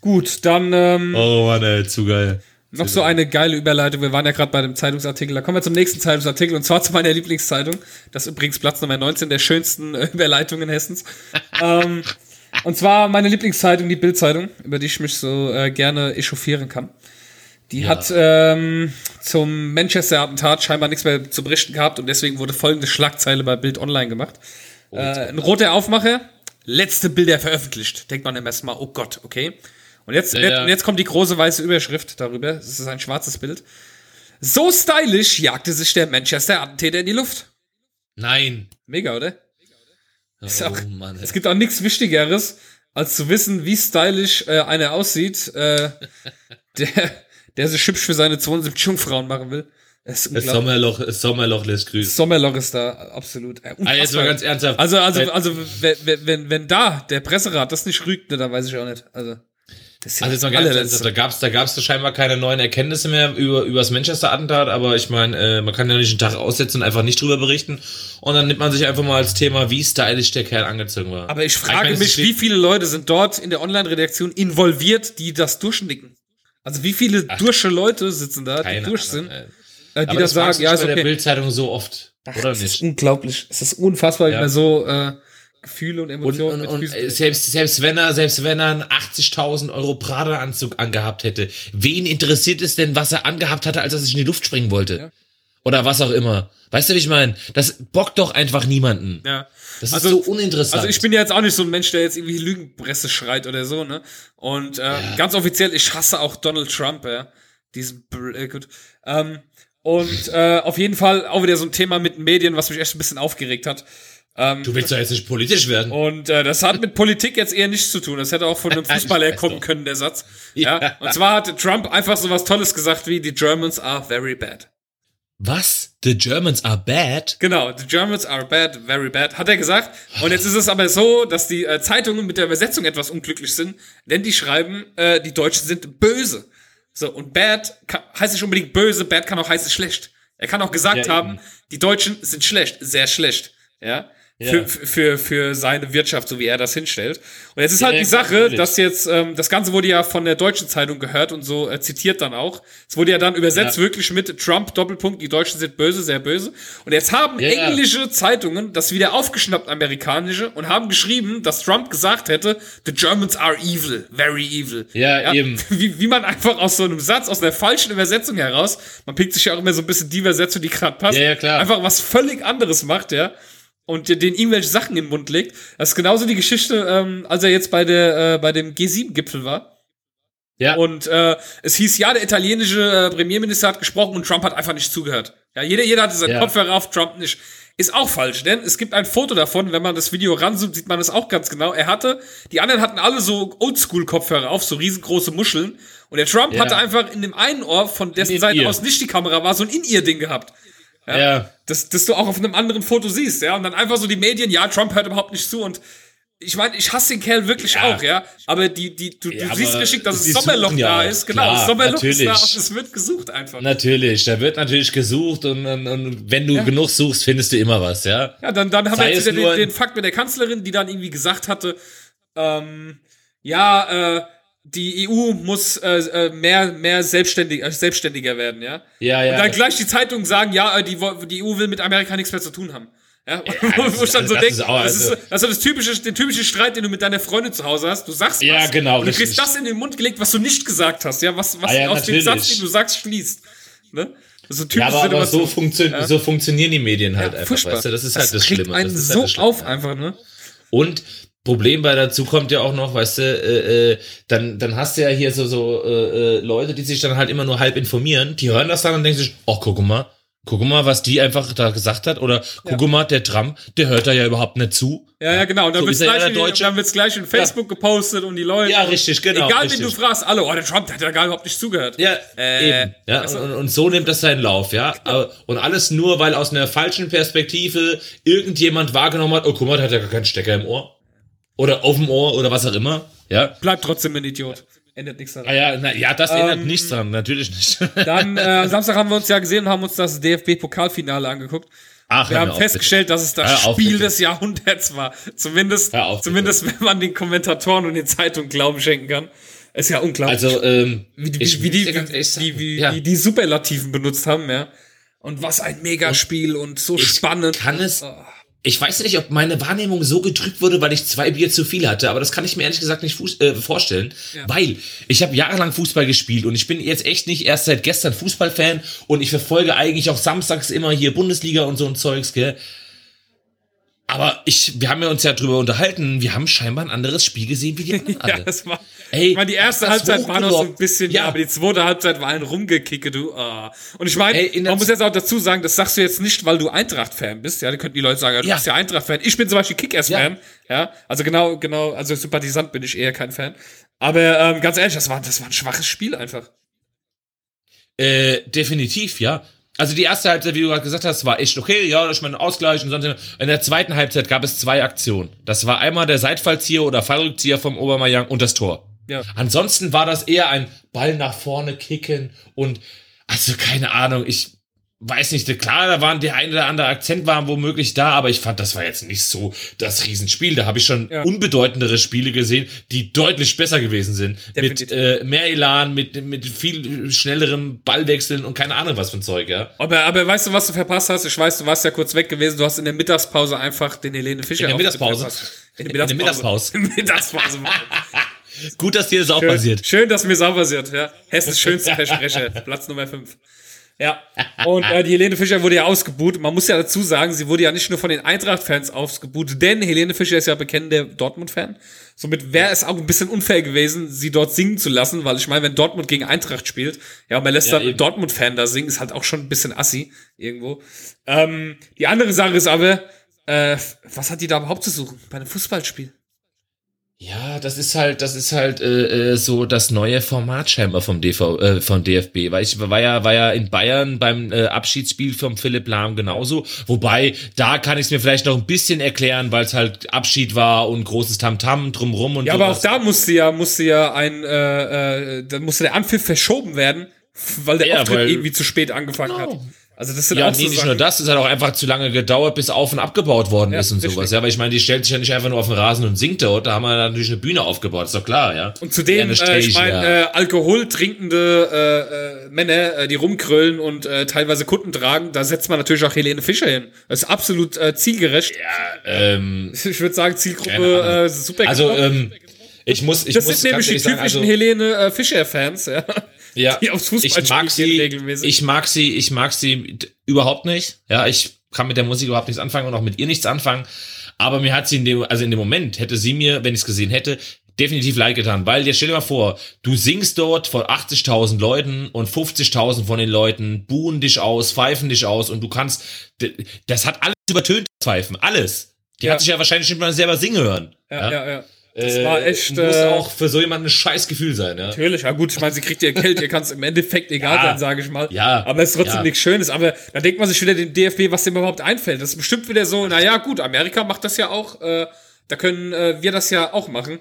Gut, dann ähm, Oh Mann, ey, zu geil. noch so eine geile Überleitung. Wir waren ja gerade bei dem Zeitungsartikel. Da kommen wir zum nächsten Zeitungsartikel und zwar zu meiner Lieblingszeitung. Das ist übrigens Platz Nummer 19 der schönsten äh, Überleitungen Hessens. ähm, und zwar meine Lieblingszeitung, die Bildzeitung, über die ich mich so äh, gerne echauffieren kann. Die Ja. hat ähm, zum Manchester-Attentat scheinbar nichts mehr zu berichten gehabt und deswegen wurde folgende Schlagzeile bei Bild Online gemacht. äh, ein roter Aufmacher, letzte Bilder veröffentlicht. Denkt man im ersten Mal, oh Gott, okay. Und jetzt, Ja, ja. und jetzt kommt die große weiße Überschrift darüber. Es ist ein schwarzes Bild. So stylisch jagte sich der Manchester-Attentäter in die Luft. Nein. Mega, oder? Ist auch- Oh Mann. Es gibt auch nichts Wichtigeres, als zu wissen, wie stylisch äh, einer aussieht, äh, der, der sich hübsch für seine 72 Jungfrauen machen will. Das Das. Sommerloch, das Sommerloch lässt grüßen. Sommerloch ist da absolut. Äh, Ah, jetzt mal ganz ernsthaft. Also, also, also, wenn, wenn- wenn, da der Presserat das nicht rügt, ne, dann weiß ich auch nicht. Also, das Also jetzt mal ganz ernsthaft, da gab's da gab's scheinbar keine neuen Erkenntnisse mehr über über das Manchester-Attentat, aber ich meine, äh, man kann ja nicht einen Tag aussetzen und einfach nicht drüber berichten und dann nimmt man sich einfach mal als Thema, wie stylisch der Kerl angezogen war. Aber ich Ich frage meine, es mich, wie viele Leute sind dort in der Online-Redaktion involviert, die das durchnicken? Also wie viele dursche Leute sitzen da, die Ahnung, sind, ey. äh, die das sagen, ja, ist bei der okay. Bildzeitung so oft, oder Das ist nicht? unglaublich. Es ist unfassbar, wie Ja. man so äh, Gefühle und Und, Emotionen und, und Füßen- äh, selbst, selbst wenn er, selbst wenn er einen 80.000 Euro Prada-Anzug angehabt hätte, wen interessiert es denn, was er angehabt hatte, als er sich in die Luft springen wollte? Ja. Oder was auch immer. Weißt du, wie ich meine? Das bockt doch einfach niemanden. ja. Das ist Also- so uninteressant. Also ich bin ja jetzt auch nicht so ein Mensch, der jetzt irgendwie Lügenpresse schreit oder so, ne? Und äh, ganz offiziell, ich hasse auch Donald Trump, ja. Diesen äh, gut. Ähm, und äh, auf jeden Fall auch wieder so ein Thema mit Medien, was mich echt ein bisschen aufgeregt hat. Ähm, du willst doch jetzt nicht politisch werden. und äh, das hat mit Politik jetzt eher nichts zu tun. Das hätte auch von einem Fußballer kommen können, der Satz. Ja. Ja. Und zwar hatte Trump einfach so was Tolles gesagt wie, die Germans are very bad. Was? The Germans are bad? Genau, the Germans are bad, very bad, hat er gesagt. Und jetzt ist es aber so, dass die äh, Zeitungen mit der Übersetzung etwas unglücklich sind, denn die schreiben, äh, die Deutschen sind böse. So, und bad kann, heißt nicht unbedingt böse, bad kann auch heißen schlecht. Er kann auch gesagt Ja, haben, eben. die Deutschen sind schlecht, sehr schlecht. Ja. Ja. Für, für, für seine Wirtschaft, so wie er das hinstellt. Und jetzt ist halt Ja, die Sache, natürlich. dass jetzt, ähm, das Ganze wurde ja von der deutschen Zeitung gehört und so äh, zitiert dann auch. Es wurde ja dann übersetzt Ja. wirklich mit Trump, Doppelpunkt, die Deutschen sind böse, sehr böse. Und jetzt haben ja. englische Zeitungen das wieder aufgeschnappt, amerikanische, und haben geschrieben, dass Trump gesagt hätte, the Germans are evil, very evil. Ja, eben. Wie, wie man einfach aus so einem Satz, aus einer falschen Übersetzung heraus, man pickt sich ja auch immer so ein bisschen die Übersetzung, die gerade passt, Ja, ja, klar. einfach was völlig anderes macht, ja. Und den irgendwelche Sachen in den Mund legt. Das ist genauso die Geschichte, ähm, als er jetzt bei der äh, bei dem G7-Gipfel war. Ja. Und äh, es hieß, ja, der italienische äh, Premierminister hat gesprochen und Trump hat einfach nicht zugehört. Ja, jeder, jeder hatte seinen Ja. Kopfhörer auf, Trump nicht. Ist auch falsch, denn es gibt ein Foto davon, wenn man das Video ranzoomt, sieht man das auch ganz genau. Er hatte, die anderen hatten alle so Oldschool-Kopfhörer auf, so riesengroße Muscheln. Und der Trump Ja. hatte einfach in dem einen Ohr, von dessen In Seite ihr. aus nicht die Kamera war, so ein In-Ear-Ding gehabt. Ja. Das, das du auch auf einem anderen Foto siehst, ja. Und dann einfach so die Medien, ja, Trump hört überhaupt nicht zu und ich meine, ich hasse den Kerl wirklich Ja. auch, ja. Aber die, die, du, Ja, du siehst geschickt, dass sie das Sommerloch ja da ist. Genau, Klar, das Sommerloch ist da natürlich. und es wird gesucht einfach. Natürlich, da wird natürlich gesucht und, und, und wenn du genug suchst, findest du immer was, ja. Ja, dann, dann haben Sei wir jetzt es wieder den, den Fakt mit der Kanzlerin, die dann irgendwie gesagt hatte, ähm, ja, äh, die EU muss äh, äh, mehr, mehr selbstständig, äh, selbstständiger werden, ja. Ja, ja. Und dann gleich die Zeitungen sagen, ja, äh, die, die EU will mit Amerika nichts mehr zu tun haben. Ja, das wo ich dann ist- so das denke, ist auch- das, ist, also- das ist das typische, den typischen Streit, den du mit deiner Freundin zu Hause hast. Du sagst Ja, was genau, und du kriegst das in den Mund gelegt, was du nicht gesagt hast, ja, was, was Ah, ja, aus dem natürlich. Satz, den du sagst, schließt. Ne? Das ist so ja, aber, aber so, funktio so funktionieren die Medien halt Ja, einfach, furchtbar. weißt du? Das ist halt das, Schlimme. einen das ist so halt das Schlimme. auf einfach, ne? Und Problem bei dazu kommt ja auch noch, weißt du, äh, äh, dann, dann hast du ja hier so, so äh, äh, Leute, die sich dann halt immer nur halb informieren, die hören das dann und denken sich, oh, guck mal, guck mal, was die einfach da gesagt hat, oder guck mal, der Trump, der hört da ja überhaupt nicht zu. Ja, ja, genau. Und dann So wird's ja gleich, in- dann wird's gleich in Facebook gepostet und die Leute. Ja, richtig, genau, Egal, richtig. wen du fragst, alle, oh, der Trump, der hat ja gar überhaupt nicht zugehört. Ja, Äh, eben. Ja, also- und, und so nimmt das seinen Lauf, ja. Aber- Und alles nur, weil aus einer falschen Perspektive irgendjemand wahrgenommen hat, oh, guck mal, der hat ja gar keinen Stecker im Ohr. Oder auf dem Ohr oder was auch immer. Ja. Bleibt trotzdem ein Idiot. Ändert nichts Ah daran. ja, na, ja, das ändert Ähm, nichts dran, natürlich nicht. Dann, äh, Samstag haben wir uns ja gesehen und haben uns das DFB-Pokalfinale angeguckt. Ach, Wir haben auf, festgestellt, dass es das Hör auf, Spiel bitte. des Jahrhunderts war. Zumindest, auf, zumindest wenn man den Kommentatoren und den Zeitungen Glauben schenken kann. Ist ja unglaublich. Also, ähm, wie, wie, ich wie, die, wie, wie, ja. wie die Superlativen benutzt haben, ja. Und was ein Megaspiel und, so spannend. kann es. Ich weiß nicht, ob meine Wahrnehmung so getrübt wurde, weil ich zwei Bier zu viel hatte, aber das kann ich mir ehrlich gesagt nicht fuß, äh, vorstellen, weil ich habe jahrelang Fußball gespielt und ich bin jetzt echt nicht erst seit gestern Fußballfan und ich verfolge eigentlich auch samstags immer hier Bundesliga und so ein Zeugs, gell? Aber ich, wir haben ja uns ja drüber unterhalten, wir haben scheinbar ein anderes Spiel gesehen wie die anderen Ja, alle. das war. Ey, ich meine, die erste Halbzeit war noch so ein bisschen, ja, Ja. aber die zweite Halbzeit war ein Rumgekicke, du. ah. Und ich meine, Ey, man muss jetzt auch dazu sagen, das sagst du jetzt nicht, weil du Eintracht-Fan bist. Ja, da könnten die Leute sagen, ja, du Ja. bist ja Eintracht-Fan. Ich bin zum Beispiel Kickers-Fan. Ja. also genau, genau, also Sympathisant bin ich eher kein Fan. Aber ähm, ganz ehrlich, das war, das war ein schwaches Spiel einfach. Äh, definitiv, ja. Also die erste Halbzeit, wie du gerade gesagt hast, war echt okay, ja, ich meine Ausgleich und sonst. In der zweiten Halbzeit gab es zwei Aktionen. Das war einmal der Seitfallzieher oder Fallrückzieher vom Obermeier und das Tor. Ja. Ansonsten war das eher ein Ball nach vorne kicken und also keine Ahnung, ich weiß nicht, klar, da waren der ein oder andere Akzent war womöglich da, aber ich fand, das war jetzt nicht so das Riesenspiel. Da habe ich schon Ja. unbedeutendere Spiele gesehen, die deutlich besser gewesen sind. Definitiv. Mit äh, mehr Elan, mit, mit viel schnellerem Ballwechseln und keine Ahnung was für ein Zeug, ja. Aber, aber weißt du, was du verpasst hast? Ich weiß, du warst ja kurz weg gewesen. Du hast in der Mittagspause einfach den Helene Fischer In der Mittagspause? In In der Mittagspause. In der Mittagspause. Gut, dass dir das auch Schön, passiert. schön, dass mir das auch passiert. Ja. Hessens schönste Versprecher. Platz Nummer 5. Ja. Und äh, die Helene Fischer wurde ja ausgebuht. Man muss ja dazu sagen, sie wurde ja nicht nur von den Eintracht-Fans ausgebuht, denn Helene Fischer ist ja bekennender Dortmund-Fan. Somit wäre es auch ein bisschen unfair gewesen, sie dort singen zu lassen, weil ich meine, wenn Dortmund gegen Eintracht spielt, ja, und man lässt Ja, dann einen. Dortmund-Fan da singen, ist halt auch schon ein bisschen assi irgendwo. Ähm, die andere Sache ist aber, äh, was hat die da überhaupt zu suchen bei einem Fußballspiel? Ja, das ist halt, das ist halt äh, äh, so das neue Format scheinbar vom DV, äh, vom DFB, weil ich war ja, war ja in Bayern beim äh, Abschiedsspiel vom Philipp Lahm genauso. Wobei da kann ich es mir vielleicht noch ein bisschen erklären, weil es halt Abschied war und großes Tamtam drumrum und Ja, aber auch sowas. da musste ja, musste ja ein, äh, äh, da musste der Anpfiff verschoben werden, weil der Ja, Auftritt weil- irgendwie zu spät angefangen hat. Also das sind Ja, auch nee, so nicht Sachen. nur das, es hat auch einfach zu lange gedauert, bis auf und abgebaut worden Ja, ist und richtig. sowas. Ja, weil ich meine, die stellt sich ja nicht einfach nur auf den Rasen und singt dort, da haben wir natürlich eine Bühne aufgebaut, ist doch klar, ja. Und zudem, äh, Stage, ich meine, ja. äh, alkoholtrinkende äh, äh, Männer, äh, die rumkröllen und äh, teilweise Kutten tragen, da setzt man natürlich auch Helene Fischer hin. Das ist absolut äh, zielgerecht. ähm, Ich würde sagen, Zielgruppe äh, super. also, ähm, ich muss, ich das muss sind nämlich die typischen sagen, also, Helene äh, Fischer-Fans, ja. Ja, die aufs ich Fußballspiel mag sie, regelmäßig. ich mag sie, ich mag sie überhaupt nicht. Ja, ich kann mit der Musik überhaupt nichts anfangen und auch mit ihr nichts anfangen. Aber mir hat sie in dem, also in dem Moment hätte sie mir, wenn ich es gesehen hätte, definitiv leid getan, weil dir stell dir mal vor, du singst dort vor 80.000 Leuten und 50.000 von den Leuten buhen dich aus, pfeifen dich aus und du kannst, das hat alles übertönt, Pfeifen, alles. Die Ja. hat sich ja wahrscheinlich nicht mal selber singen hören. Ja, ja, ja. Das Äh, war echt. Muss äh, auch für so jemanden ein scheiß Gefühl sein, ja. Natürlich, ja gut, ich meine, sie kriegt ihr Geld, ihr kann es im Endeffekt egal Ja. sein, sage ich mal. Ja. Aber es ist trotzdem Ja. nichts Schönes. Aber da denkt man sich wieder den DFB, was dem überhaupt einfällt. Das ist bestimmt wieder so, naja, gut, Amerika macht das ja auch, äh, da können äh, wir das ja auch machen.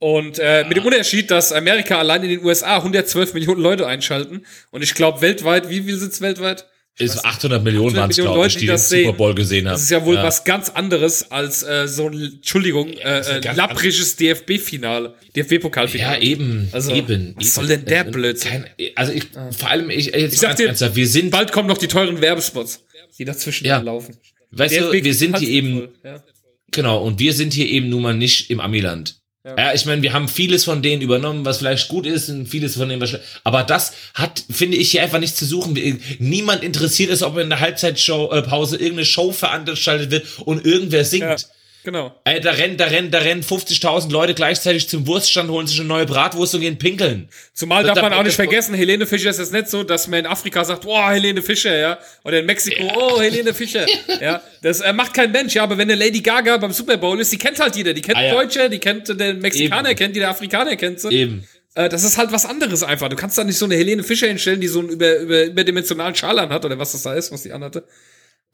Und äh, mit dem Unterschied, dass Amerika allein in den USA 112 Millionen Leute einschalten. Und ich glaube, weltweit, wie viel sind es weltweit? Ist 800 Millionen 800 waren es, glaube ich, die die den das Super. Bowl gesehen haben. Das ist ja wohl was ganz anderes als äh, so ein, Entschuldigung, äh, ja äh, ganz lapprisches DFB-Finale. Ja, DFB-Pokalfinale. eben. Also, eben. was eben. soll denn der Blödsinn? Kein, also ich, vor allem, ich, jetzt Ich sag dir, ernsthaft, wir sind, bald kommen noch die teuren Werbespots, die dazwischen Ja. laufen. weißt du, wir sind hier eben, Ja. genau, und wir sind hier eben nun mal nicht im Amiland. Ja, ich meine, wir haben vieles von denen übernommen, was vielleicht gut ist und vieles von denen was schlecht. Aber das hat, finde ich, hier einfach nichts zu suchen. Niemand interessiert es, ob in der Halbzeitpause äh, irgendeine Show veranstaltet wird und irgendwer singt. ja, genau. Ey, da rennen, da rennen, da rennen 50.000 Leute gleichzeitig zum Wurststand, holen sich eine neue Bratwurst und gehen pinkeln. Zumal Da- darf man da- auch nicht vergessen, Helene Fischer ist jetzt nicht so, dass man in Afrika sagt, boah, Helene Fischer, ja. Oder in Mexiko, oh, Helene Fischer. ja. Das äh, macht kein Mensch, ja. Aber wenn eine Lady Gaga beim Super Bowl ist, die kennt halt jeder. Die kennt Ah, ja. Deutsche, die kennt den Mexikaner, Eben. kennt die der Afrikaner, kennt sie. Eben. Äh, das ist halt was anderes einfach. Du kannst da nicht so eine Helene Fischer hinstellen, die so einen über, über, überdimensionalen Schal hat oder was das da ist, was die anhatte.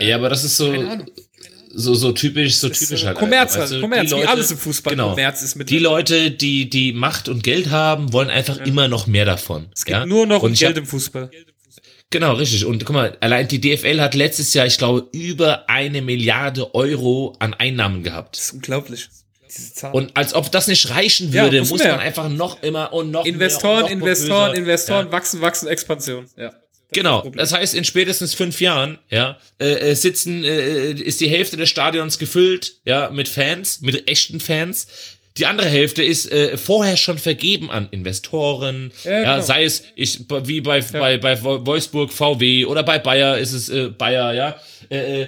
Ja, aber das ist so, so, so typisch, so typisch halt. Kommerz einfach, halt, weißt du? Kommerz, Die wie Leute- alles im Fußball Genau. Kommerz ist mit Die Leute, die, die Macht und Geld haben, wollen einfach immer noch mehr davon. Es geht nur noch Geld im Fußball. Genau, richtig. Und guck mal, allein die DFL hat letztes Jahr, ich glaube, über eine Milliarde Euro an Einnahmen gehabt. Das ist unglaublich. Und als ob das nicht reichen Ja, würde, muss muss mehr. man einfach noch immer und noch Investoren, mehr und noch Investoren. Investoren, Ja. wachsen, wachsen, Expansion. Ja. Genau. Problem. Das heißt, in spätestens fünf Jahren, ja, äh, äh, sitzen, äh, ist die Hälfte des Stadions gefüllt, ja, mit Fans, mit echten Fans. Die andere Hälfte ist äh, vorher schon vergeben an Investoren, Ja, ja, sei es ich, wie bei, bei, bei Wo- Wolfsburg VW oder bei Bayer ist es äh, Bayer, ja. Äh, äh,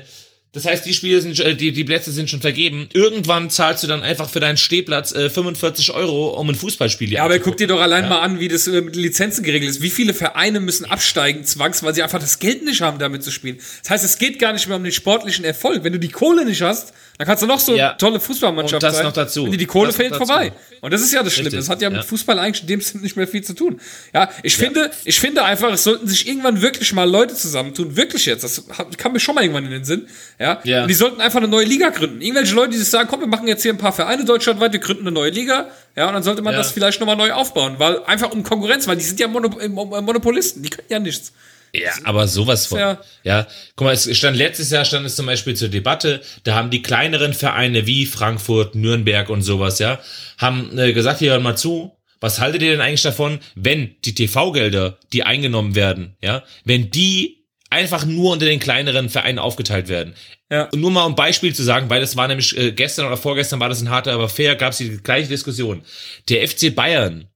das heißt, die Spiele sind, äh, die, die Plätze sind schon vergeben. Irgendwann zahlst du dann einfach für deinen Stehplatz äh, 45 Euro, um ein Fußballspiel dir Ja, aber guck dir doch allein mal an, wie das äh, mit den Lizenzen geregelt ist. Wie viele Vereine müssen absteigen, zwangs, weil sie einfach das Geld nicht haben, damit zu spielen. Das heißt, es geht gar nicht mehr um den sportlichen Erfolg. Wenn du die Kohle nicht hast, dann kannst du noch so Ja. tolle Fußballmannschaft Und das sein. noch dazu. Wenn dir die Kohle Das fehlt, vorbei. Und das ist ja das Schlimme. Richtig, Das hat ja mit ja. Fußball eigentlich in dem Sinne nicht mehr viel zu tun. Ja, ich finde, ich finde einfach, es sollten sich irgendwann wirklich mal Leute zusammentun. Wirklich jetzt. Das kam mir schon mal irgendwann in den Sinn. Ja. Ja. Und die sollten einfach eine neue Liga gründen. Irgendwelche Leute, die sich sagen, komm, wir machen jetzt hier ein paar Vereine deutschlandweit, wir gründen eine neue Liga. Ja, und dann sollte man Ja. das vielleicht nochmal neu aufbauen, weil einfach um Konkurrenz, weil die sind ja Mono äh, Monopolisten, die können ja nichts. Ja, aber sowas von. ja- Ja. guck mal, es stand letztes Jahr stand es zum Beispiel zur Debatte, da haben die kleineren Vereine wie Frankfurt, Nürnberg und sowas, ja, haben äh, gesagt, hier hört mal zu, was haltet ihr denn eigentlich davon, wenn die TV-Gelder, die eingenommen werden, ja, wenn die einfach nur unter den kleineren Vereinen aufgeteilt werden. Ja. Und nur mal um Beispiel zu sagen, weil das war nämlich äh, gestern oder vorgestern war das ein harter, aber fair, gab es die gleiche Diskussion. Der FC Bayern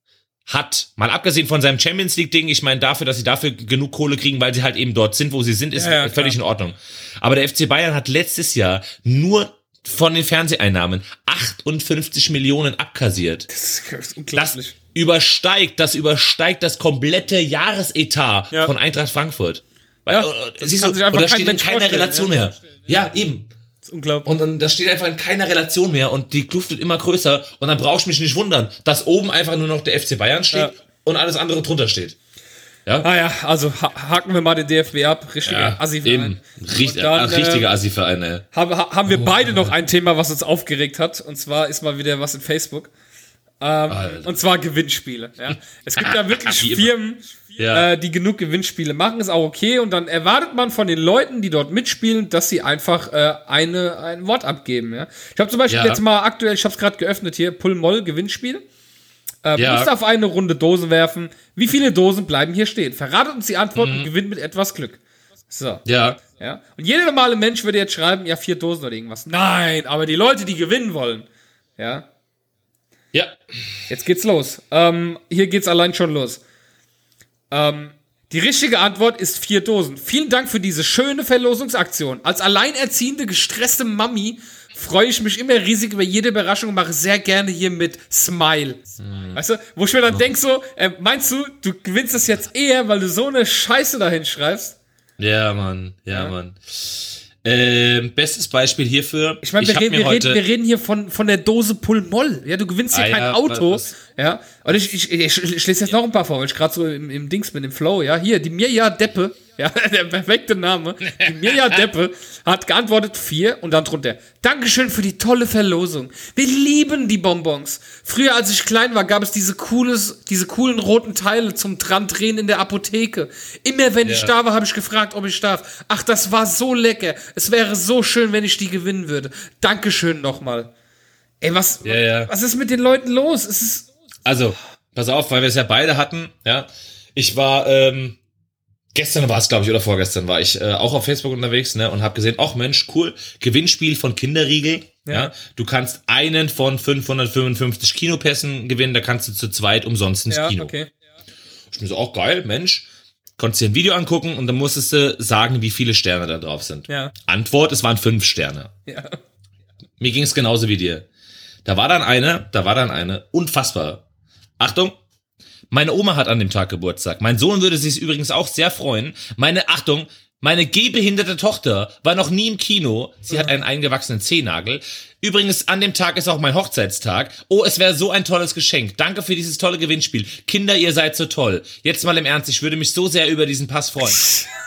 hat, mal abgesehen von seinem Champions League Ding, ich meine dafür, dass sie dafür genug Kohle kriegen, weil sie halt eben dort sind, wo sie sind, ist Ja, ja, völlig in Ordnung. Aber der FC Bayern hat letztes Jahr nur von den Fernseheinnahmen 58 Millionen abkassiert. Das ist Das unglaublich. übersteigt, das übersteigt das komplette Jahresetat Ja. von Eintracht Frankfurt. Ja, Weil, das äh, siehst kann du, und das steht in keiner Relation ja. mehr. Ja, eben. Das ist unglaublich. Und dann, das steht einfach in keiner Relation mehr und die Kluft wird immer größer und dann brauchst du mich nicht wundern, dass oben einfach nur noch der FC Bayern steht Ja. und alles andere drunter steht. Ah ja, also ha haken wir mal den DFB ab. Richtiger assi eben. Richt, dann, äh, richtiger äh, Assi-Verein, ey. Haben, ha- haben wir beide noch ein Thema, was uns aufgeregt hat. Und zwar ist mal wieder was in Facebook. Ähm, und zwar Gewinnspiele. Ja. Es gibt ja wirklich. Firmen, Ja. äh, die genug Gewinnspiele machen, ist auch okay. Und dann erwartet man von den Leuten, die dort mitspielen, dass sie einfach äh, eine, ein Wort abgeben. Ja. Ich habe zum Beispiel Ja. jetzt mal aktuell, ich habe es gerade geöffnet hier, Pull-Moll Gewinnspiel. Äh, Ja. Musst auf eine Runde Dosen werfen. Wie viele Dosen bleiben hier stehen? Verratet uns die Antwort Mhm. und gewinnt mit etwas Glück. So. Ja. Ja. Und jeder normale Mensch würde jetzt schreiben, ja, vier Dosen oder irgendwas. Nein, aber die Leute, die gewinnen wollen. Ja. Ja. Jetzt geht's los. Ähm, hier geht's allein schon los. Ähm, Die richtige Antwort ist vier Dosen. Vielen Dank für diese schöne Verlosungsaktion. Als alleinerziehende, gestresste Mami freue ich mich immer riesig über jede Überraschung und mache sehr gerne hier mit Smile. Mhm. Weißt du, wo ich mir dann denke so, äh, meinst du, du gewinnst das jetzt eher, weil du so eine Scheiße dahin schreibst? Ja, Mann, ja, ja. Mann. Ähm, bestes Beispiel hierfür. Ich meine, wir, reden, wir, reden, wir reden hier von, von der Dose Pulmoll. Ja, du gewinnst hier ah, kein ja, Auto. Was? Ja. Und ich, ich, ich, ich, lese jetzt noch ein paar vor, weil ich gerade so im, im Dings bin, im Flow, ja. Hier, die Mirja Deppe ja, der perfekte Name. Mirja Deppe hat geantwortet vier und dann drunter. Dankeschön für die tolle Verlosung. Wir lieben die Bonbons. Früher, als ich klein war, gab es diese cooles, diese coolen roten Teile zum dran drehen in der Apotheke. Immer wenn ja. ich da war, habe ich gefragt, ob ich darf. Ach, das war so lecker. Es wäre so schön, wenn ich die gewinnen würde. Dankeschön nochmal. Ey, was, ja, ja. was ist mit den Leuten los? Es ist. Also, pass auf, weil wir es ja beide hatten, ja. Ich war, ähm, gestern war es, glaube ich, oder vorgestern war ich äh, auch auf Facebook unterwegs, ne, und habe gesehen, ach Mensch, cool, Gewinnspiel von Kinderriegel. Ja. ja. Du kannst einen von 555 Kinopässen gewinnen, da kannst du zu zweit umsonst ins ja, Kino. Okay. Ich bin so, auch geil, Mensch. Konntest dir ein Video angucken und dann musstest du sagen, wie viele Sterne da drauf sind. Ja. Antwort, es waren fünf Sterne. Ja. Mir ging es genauso wie dir. Da war dann eine, da war dann eine, unfassbar. Achtung, meine Oma hat an dem Tag Geburtstag. Mein Sohn würde sich übrigens auch sehr freuen. Meine Achtung, meine gehbehinderte Tochter war noch nie im Kino. Sie hat einen eingewachsenen Zehennagel. Übrigens, an dem Tag ist auch mein Hochzeitstag. Oh, es wäre so ein tolles Geschenk. Danke für dieses tolle Gewinnspiel. Kinder, ihr seid so toll. Jetzt mal im Ernst, ich würde mich so sehr über diesen Pass freuen.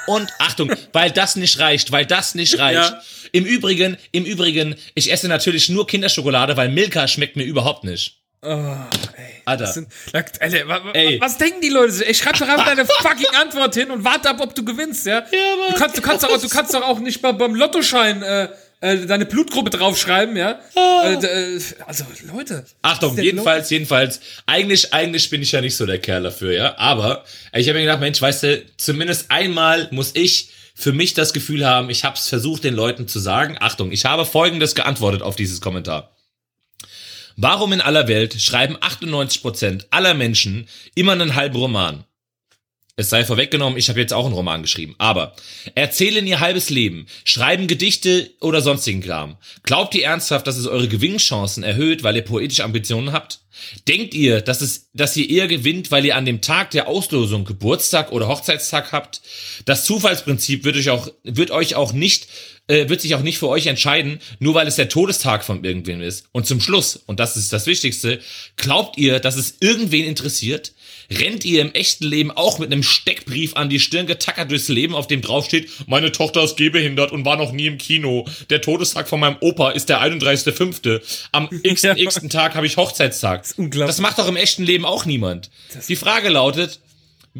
Und Achtung, weil das nicht reicht, weil das nicht reicht. Ja. Im Übrigen, im Übrigen, ich esse natürlich nur Kinderschokolade, weil Milka schmeckt mir überhaupt nicht. Oh, ey. Alter. Sind, Alter was, ey. was denken die Leute? Ich schreib doch einfach deine fucking Antwort hin und warte ab, ob du gewinnst, ja? ja Mann. Du kannst, du kannst, doch, auch, du kannst doch auch nicht beim Lottoschein äh, äh, deine Blutgruppe draufschreiben, ja? Oh. Äh, also, Leute. Achtung, jedenfalls, los? jedenfalls, eigentlich, eigentlich bin ich ja nicht so der Kerl dafür, ja? Aber ich habe mir gedacht, Mensch, weißt du, zumindest einmal muss ich für mich das Gefühl haben, ich habe es versucht, den Leuten zu sagen. Achtung, ich habe folgendes geantwortet auf dieses Kommentar. Warum in aller Welt schreiben 98% aller Menschen immer einen halben Roman? Es sei vorweggenommen, ich habe jetzt auch einen Roman geschrieben. Aber erzählen ihr halbes Leben, schreiben Gedichte oder sonstigen Kram. Glaubt ihr ernsthaft, dass es eure Gewinnchancen erhöht, weil ihr poetische Ambitionen habt? Denkt ihr, dass es, dass ihr eher gewinnt, weil ihr an dem Tag der Auslosung Geburtstag oder Hochzeitstag habt? Das Zufallsprinzip wird euch auch, wird euch auch nicht äh, wird sich auch nicht für euch entscheiden, nur weil es der Todestag von irgendwem ist. Und zum Schluss, und das ist das Wichtigste, glaubt ihr, dass es irgendwen interessiert? Rennt ihr im echten Leben auch mit einem Steckbrief an die Stirn getackert durchs Leben, auf dem draufsteht, meine Tochter ist gehbehindert und war noch nie im Kino. Der Todestag von meinem Opa ist der 31.5. Am x-ten ja. Tag habe ich Hochzeitstag. Das, das, macht doch im echten Leben auch niemand. Die Frage lautet,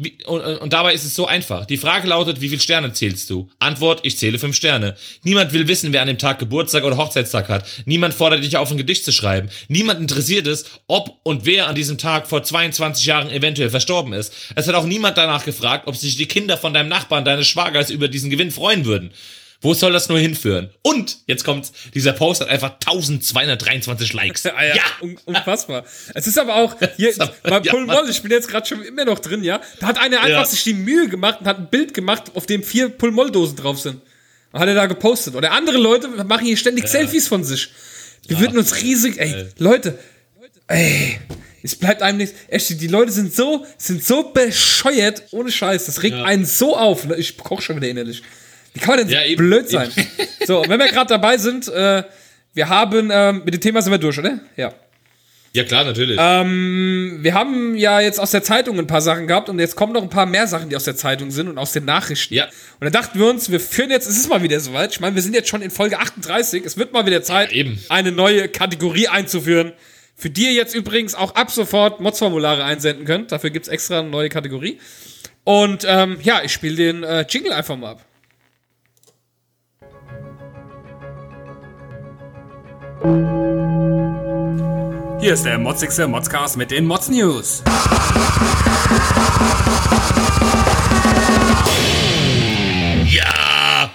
wie, und, und dabei ist es so einfach. Die Frage lautet, wie viele Sterne zählst du? Antwort, ich zähle fünf Sterne. Niemand will wissen, wer an dem Tag Geburtstag oder Hochzeitstag hat. Niemand fordert dich auf, ein Gedicht zu schreiben. Niemand interessiert es, ob und wer an diesem Tag vor 22 Jahren eventuell verstorben ist. Es hat auch niemand danach gefragt, ob sich die Kinder von deinem Nachbarn, deines Schwagers über diesen Gewinn freuen würden. Wo soll das nur hinführen? Und, jetzt kommt's, dieser Post hat einfach 1223 Likes. ja, ja, Un unfassbar. Es ist aber auch, hier, bei Paul ja, Moll, ich bin jetzt gerade schon immer noch drin, ja. Da hat einer einfach ja. sich die Mühe gemacht und hat ein Bild gemacht, auf dem vier Pulmoll-Dosen drauf sind. Und hat er da gepostet. Oder andere Leute machen hier ständig ja. Selfies von sich. Wir ja. würden uns riesig, ey, Leute, ey, es bleibt einem nichts. Echt, die Leute sind so, sind so bescheuert, ohne Scheiß. Das regt einen so auf. Ne? Ich koch schon wieder innerlich. Wie kann man denn ja, so eben, blöd sein? Eben. So, wenn wir gerade dabei sind, äh, wir haben, ähm, mit dem Thema sind wir durch, oder? Ja. Ja, klar, natürlich. Ähm, wir haben ja jetzt aus der Zeitung ein paar Sachen gehabt und jetzt kommen noch ein paar mehr Sachen, die aus der Zeitung sind und aus den Nachrichten. Ja. Und da dachten wir uns, wir führen jetzt, es ist mal wieder soweit. Ich meine, wir sind jetzt schon in Folge 38. Es wird mal wieder Zeit, ja, eine neue Kategorie einzuführen. Für die ihr jetzt übrigens auch ab sofort Mods-Formulare einsenden könnt. Dafür gibt es extra eine neue Kategorie. Und ähm, ja, ich spiele den äh, Jingle einfach mal ab. Hier ist der motzigste Modscast mit den Mods News. Ja!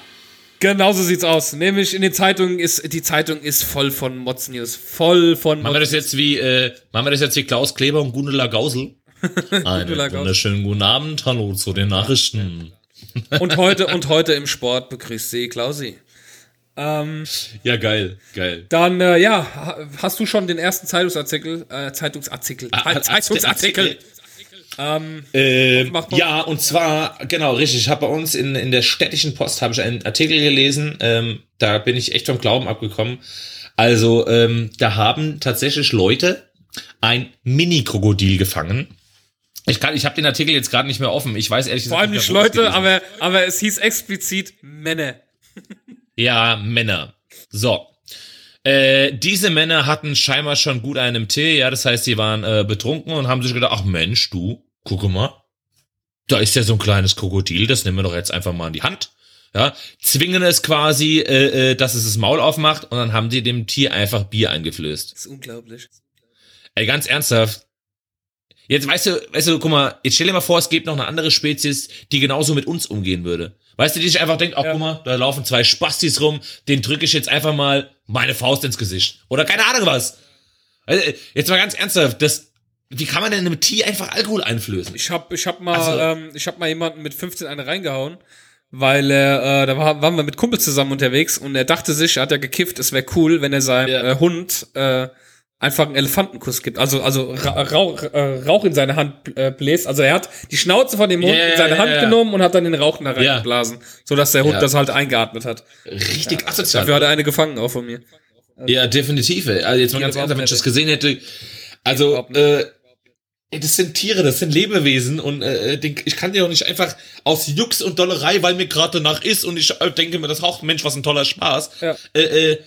Genau so sieht's aus. Nämlich in den Zeitungen ist, die Zeitung ist voll von Mods News. Voll von Machen wir das jetzt wie, äh, machen wir das jetzt wie Klaus Kleber und Gundela Gausel? Einen wunderschönen guten Abend. Hallo zu den Nachrichten. Und heute, und heute im Sport begrüßt sie Klausi. Ähm, Ja, geil, geil. dann, äh, ja, ha- hast du schon den ersten Zeitungsartikel, äh, Zeitungsartikel, Ah, Zeitungsartikel, ähm, Ähm, Mach mal. ja, und zwar, genau, richtig. Ich habe bei uns in, in der städtischen Post habe ich einen Artikel gelesen. Ähm, da bin ich echt vom Glauben abgekommen. Also, ähm, da haben tatsächlich Leute ein Mini-Krokodil gefangen. Ich kann, ich habe den Artikel jetzt gerade nicht mehr offen. Ich weiß ehrlich vor allem mehr, nicht Leute, aber, aber es hieß explizit Männer. Ja, Männer. So. Äh, diese Männer hatten scheinbar schon gut einen im Tee, ja, das heißt, sie waren äh, betrunken und haben sich gedacht, ach Mensch, du, gucke mal, da ist ja so ein kleines Krokodil, das nehmen wir doch jetzt einfach mal in die Hand. Ja, zwingen es quasi, äh, äh, dass es das Maul aufmacht und dann haben die dem Tier einfach Bier eingeflößt. Das ist unglaublich. Ey, ganz ernsthaft. Jetzt weißt du, weißt du, guck mal, jetzt stell dir mal vor, es gibt noch eine andere Spezies, die genauso mit uns umgehen würde. Weißt du, die sich einfach denkt, ach Ja. guck mal, da laufen zwei Spastis rum, den drücke ich jetzt einfach mal meine Faust ins Gesicht. Oder keine Ahnung was. Also, jetzt mal ganz ernsthaft, das, wie kann man denn einem Tier einfach Alkohol einflößen? Ich hab, ich hab mal, Also- ähm, ich hab mal jemanden mit 15 eine reingehauen, weil er, äh, da war, waren wir mit Kumpels zusammen unterwegs und er dachte sich, er hat ja gekifft, es wäre cool, wenn er seinem Ja. äh, Hund äh, einfach einen Elefantenkuss gibt. Also, also Ra Rauch, äh, Rauch in seine Hand äh, bläst. Also er hat die Schnauze von dem Hund Ja, in seine ja, Hand ja, ja. genommen und hat dann den Rauch da Ja. reingeblasen, sodass der Hund Ja. das halt eingeatmet hat. Richtig asozial. Dafür hat er eine gefangen auch von mir. Ja, definitiv. Ey. Also jetzt mal ganz ernsthaft, wenn ich das gesehen hätte. Also, äh, ey, das sind Tiere, das sind Lebewesen und äh, den, ich kann dir doch nicht einfach aus Jux und Dollerei, weil mir gerade danach ist und ich äh, denke mir, das raucht Mensch, was ein toller Spaß. Ja. Äh, äh,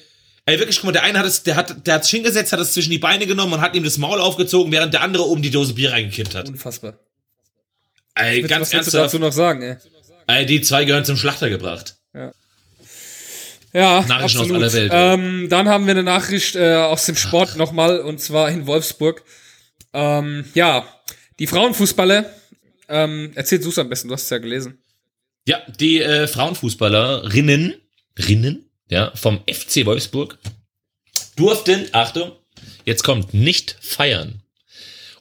ey, wirklich, guck mal, der eine hat es, der hat, der hat's hingesetzt, hat es zwischen die Beine genommen und hat ihm das Maul aufgezogen, während der andere oben die Dose Bier reingekippt hat. Unfassbar. Ey, Was ganz willst du ernsthaft, dazu noch sagen, ey? ey, die zwei gehören zum Schlachter gebracht. Ja, Nachrichten aus absolut. aller Welt. Ähm, dann haben wir eine Nachricht äh, aus dem Sport nochmal und zwar in Wolfsburg. Ähm, ja, die Frauenfußballer, ähm, erzähl du es am besten, du hast es ja gelesen. Ja, die äh, Frauenfußballerinnen, Rinnen, ja, vom FC Wolfsburg durften, Achtung, jetzt kommt, nicht feiern.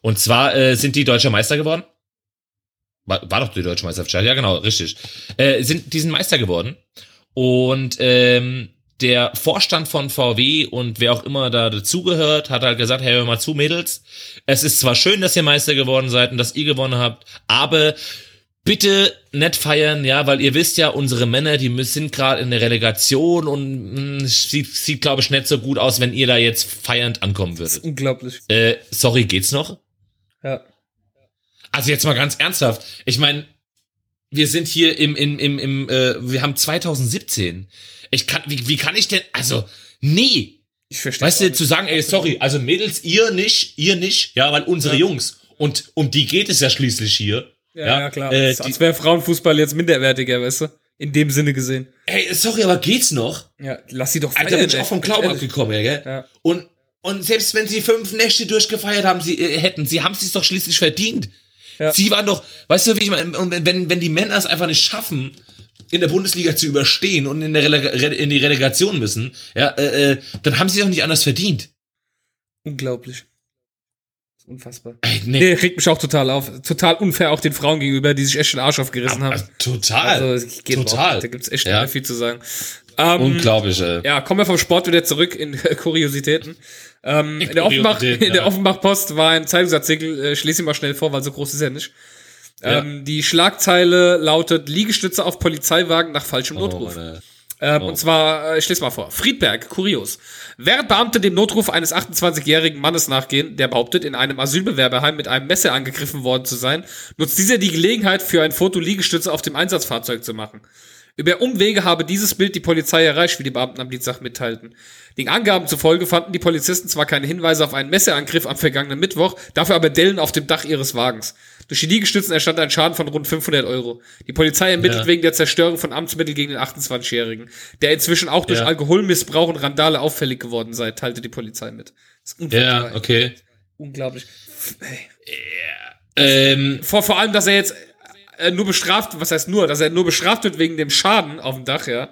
Und zwar äh, sind die deutscher Meister geworden. War, war doch die deutsche Meisterschaft, ja genau, richtig. Äh, sind, die sind Meister geworden. Und ähm, der Vorstand von VW und wer auch immer da dazugehört, hat halt gesagt, hey, hör mal zu, Mädels. Es ist zwar schön, dass ihr Meister geworden seid und dass ihr gewonnen habt, aber bitte nicht feiern, ja, weil ihr wisst ja, unsere Männer, die müssen- sind gerade in der Relegation und mh, es sieht, sieht glaube ich, nicht so gut aus, wenn ihr da jetzt feiernd ankommen würdet. Unglaublich. Äh, sorry, geht's noch? Ja. Also jetzt mal ganz ernsthaft. Ich meine, wir sind hier im, im, im, im äh, wir haben 2017. Ich kann, wie, wie kann ich denn, also, nee. Ich verstehe. Weißt du, zu sagen, ey, sorry, also Mädels, ihr nicht, ihr nicht, ja, weil unsere Ja. Jungs, und um die geht es ja schließlich hier. Ja, ja, klar. Äh, die, als wäre Frauenfußball jetzt minderwertiger, weißt du? In dem Sinne gesehen. ey, sorry, aber geht's noch? Ja, lass sie doch Alter, bin ich auch vom Glauben Ehrlich. abgekommen, ja, gell? Ja. Und, und selbst wenn sie fünf Nächte durchgefeiert haben, sie äh, hätten, sie haben es doch schließlich verdient. Ja. Sie waren doch, weißt du, wie ich meine, wenn, wenn die Männer es einfach nicht schaffen, in der Bundesliga zu überstehen und in, der Relega Re- in die Relegation müssen, ja, äh, äh, dann haben sie doch nicht anders verdient. Unglaublich. Unfassbar. Ey, nee. Nee, regt mich auch total auf. Total unfair auch den Frauen gegenüber, die sich echt den Arsch aufgerissen haben. Also, total. Also, total. nicht. Da gibt's echt Ja. nicht mehr viel zu sagen. Ähm, Unglaublich, ey. Ja, kommen wir vom Sport wieder zurück in Kuriositäten. Ähm, in, der Offenbach, in der ja. Offenbach-Post war ein Zeitungsartikel, äh, ich lese ihn mal schnell vor, weil so groß ist er nicht. Ja. Ähm, die Schlagzeile lautet Liegestütze auf Polizeiwagen nach falschem Notruf. Oh, Mann, ey. Ähm, Oh. Und zwar, äh, ich lese mal vor. Friedberg, kurios. Während Beamte dem Notruf eines 28-jährigen Mannes nachgehen, der behauptet, in einem Asylbewerberheim mit einem Messer angegriffen worden zu sein, nutzt dieser die Gelegenheit, für ein Foto Liegestütze auf dem Einsatzfahrzeug zu machen. Über Umwege habe dieses Bild die Polizei erreicht, wie die Beamten am Dienstag mitteilten. Den Angaben zufolge fanden die Polizisten zwar keine Hinweise auf einen Messerangriff am vergangenen Mittwoch, dafür aber Dellen auf dem Dach ihres Wagens. Durch die Liegestützen entstand ein Schaden von rund 500 Euro. Die Polizei ermittelt Ja. wegen der Zerstörung von Amtsmitteln gegen den 28-Jährigen, der inzwischen auch durch Ja. Alkoholmissbrauch und Randale auffällig geworden sei, teilte die Polizei mit. Das ist unfassbar. Ja, okay. Unglaublich. Ey. Ähm, Vor, vor allem, dass er jetzt äh, nur bestraft, was heißt nur, dass er nur bestraft wird wegen dem Schaden auf dem Dach, ja.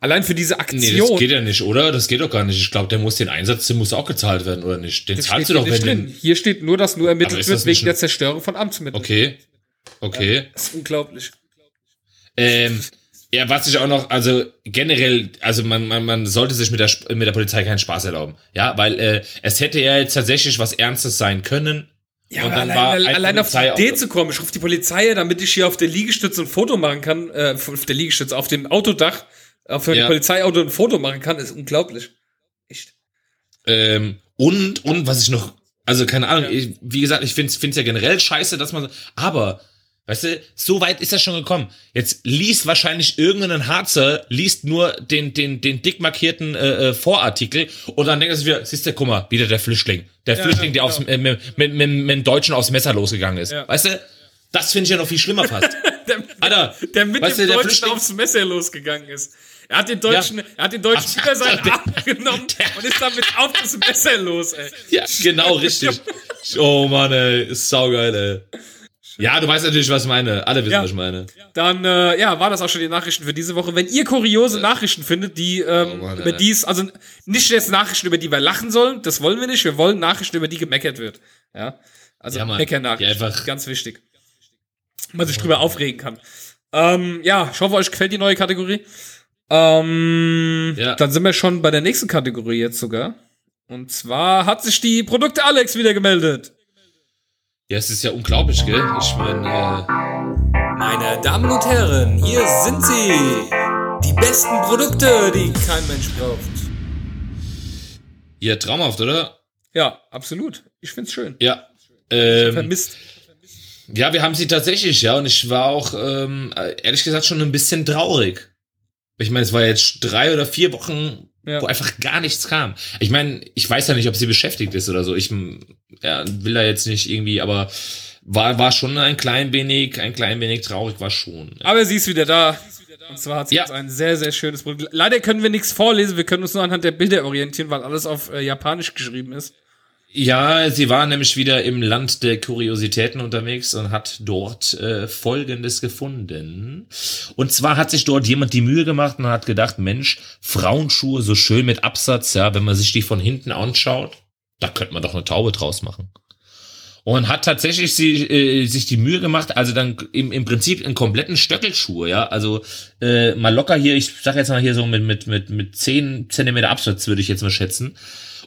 Allein für diese Aktion. Nee, das geht ja nicht, oder? Das geht doch gar nicht. Ich glaube, der muss den Einsatz, der muss auch gezahlt werden, oder nicht? Den Das zahlst du doch, hier wenn drin. Hier steht nur, dass nur ermittelt wird wegen der Zerstörung von Amtsmitteln. Okay. Okay. Das ist unglaublich. Ähm, ja, was ich auch noch, also generell, also man, man, man sollte sich mit der, mit der Polizei keinen Spaß erlauben. Ja, weil äh, es hätte ja jetzt tatsächlich was Ernstes sein können. Ja, Und dann allein, war allein, ein allein auf die Idee zu kommen, ich rufe die Polizei, damit ich hier auf der Liegestütze ein Foto machen kann, äh, auf der Liegestütze, auf dem Autodach, auf dem Ja. Polizeiauto ein Foto machen kann, ist unglaublich. Echt. Ähm, und, und was ich noch, also keine Ahnung, ich, wie gesagt, ich finde es ja generell scheiße, dass man, aber, weißt du, so weit ist das schon gekommen. Jetzt liest wahrscheinlich irgendein Harzer, liest nur den, den, den dick markierten äh, äh, Vorartikel und dann denkt er sich wieder, siehst du, guck mal, wieder der Flüchtling. Der Ja, Flüchtling, der ja, aufs, äh, mit, mit, mit, mit dem Deutschen aufs Messer losgegangen ist. Ja. Weißt du, das finde ich ja noch viel schlimmer fast. Der, Alter, der mit weißt dem du, der Deutschen aufs Messer losgegangen ist. Er hat den Deutschen, Ja. er hat den Deutschen über seinen der- Arm genommen und ist damit auf das Messer los, ey. Ja, genau, richtig. Oh Mann, ey, ist saugeil, ey. Ja, du weißt natürlich, was ich meine. Alle wissen, Ja. was ich meine. Dann, äh, ja, war das auch schon die Nachrichten für diese Woche. Wenn ihr kuriose Nachrichten findet, die, ähm, Oh Mann, über die es, also nicht jetzt Nachrichten, über die wir lachen sollen, das wollen wir nicht. Wir wollen Nachrichten, über die gemeckert wird. Ja. Also Ja. Meckernachrichten. Ganz wichtig. Man sich drüber aufregen kann. Ähm, ja, ich hoffe, euch gefällt die neue Kategorie. Ähm, Ja. dann sind wir schon bei der nächsten Kategorie jetzt sogar. Und zwar hat sich die Produkte Alex wieder gemeldet. Ja, es ist ja unglaublich, gell? Ich meine, äh, Meine Damen und Herren, hier sind sie. Die besten Produkte, die kein Mensch braucht. ja, traumhaft, oder? Ja, absolut. Ich find's schön. Ja. Ähm, Vermisst. ja, wir haben sie tatsächlich, ja. Und ich war auch, ähm, ehrlich gesagt, schon ein bisschen traurig. Ich meine, es war jetzt drei oder vier Wochen, Ja. wo einfach gar nichts kam. Ich meine, ich weiß ja nicht, ob sie beschäftigt ist oder so. Ich ja, will da jetzt nicht irgendwie, aber war, war schon ein klein wenig, ein klein wenig traurig, war schon. Aber sie ist wieder da. Und zwar hat sie Ja. jetzt ein sehr, sehr schönes Produkt. Leider können wir nichts vorlesen, wir können uns nur anhand der Bilder orientieren, weil alles auf äh, Japanisch geschrieben ist. Ja, sie war nämlich wieder im Land der Kuriositäten unterwegs und hat dort äh, Folgendes gefunden. Und zwar hat sich dort jemand die Mühe gemacht und hat gedacht, Mensch, Frauenschuhe so schön mit Absatz, ja, wenn man sich die von hinten anschaut, da könnte man doch eine Taube draus machen. Und hat tatsächlich sie, äh, sich die Mühe gemacht, also dann im, im Prinzip einen kompletten Stöckelschuhe, ja, also äh, mal locker hier, ich sag jetzt mal hier so mit, mit, mit, mit 10 Zentimeter Absatz würde ich jetzt mal schätzen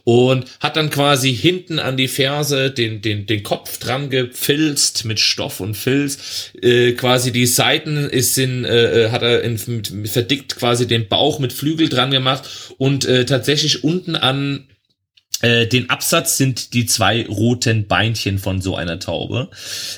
und hat dann quasi hinten an die Ferse den, den, den Kopf dran gefilzt mit Stoff und Filz. Äh, quasi die Seiten ist in, äh, äh, hat er in, mit, verdickt quasi den Bauch mit Flügel dran gemacht und äh, tatsächlich unten an äh, den Absatz sind die zwei roten Beinchen von so einer Taube.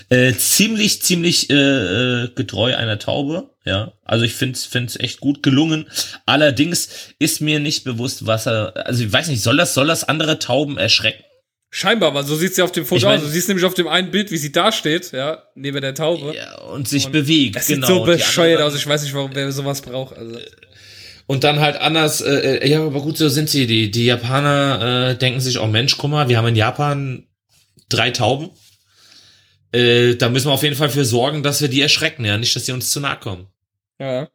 Äh, ziemlich, ziemlich äh, äh, getreu einer Taube. Ja, also ich finde es echt gut gelungen. Allerdings ist mir nicht bewusst, was er. Also ich weiß nicht, soll das, soll das andere Tauben erschrecken? Scheinbar, weil so sieht sie auf dem Foto Ich mein- aus. Du siehst nämlich auf dem einen Bild, wie sie da steht, ja, neben der Taube. Ja, und sich bewegt. Das genau. sieht so Und bescheuert anderen- aus. Ich weiß nicht, warum wer sowas braucht. Also. Und dann halt anders, äh, äh, ja, aber gut, so sind sie. Die, die Japaner äh, denken sich, oh Mensch, guck mal, wir haben in Japan drei Tauben. Äh, da müssen wir auf jeden Fall für sorgen, dass wir die erschrecken, ja, nicht, dass die uns zu nahe kommen. Ja.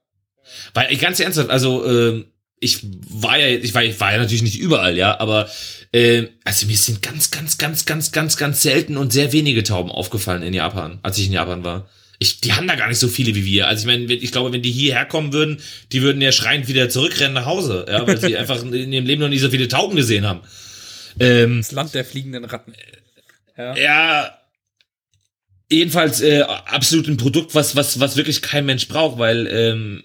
Weil, ganz ernsthaft, also, ähm, ich war ja, ich war, ich war ja natürlich nicht überall, ja, aber äh, also mir sind ganz, ganz, ganz, ganz, ganz, ganz selten und sehr wenige Tauben aufgefallen in Japan, als ich in Japan war. Ich, die haben da gar nicht so viele wie wir. Also ich meine, ich glaube, wenn die hierher kommen würden, die würden ja schreiend wieder zurückrennen nach Hause, ja, weil sie einfach in ihrem Leben noch nie so viele Tauben gesehen haben. Ähm, Das Land der fliegenden Ratten. Ja. ja, jedenfalls äh, absolut ein Produkt, was was was wirklich kein Mensch braucht, weil ähm,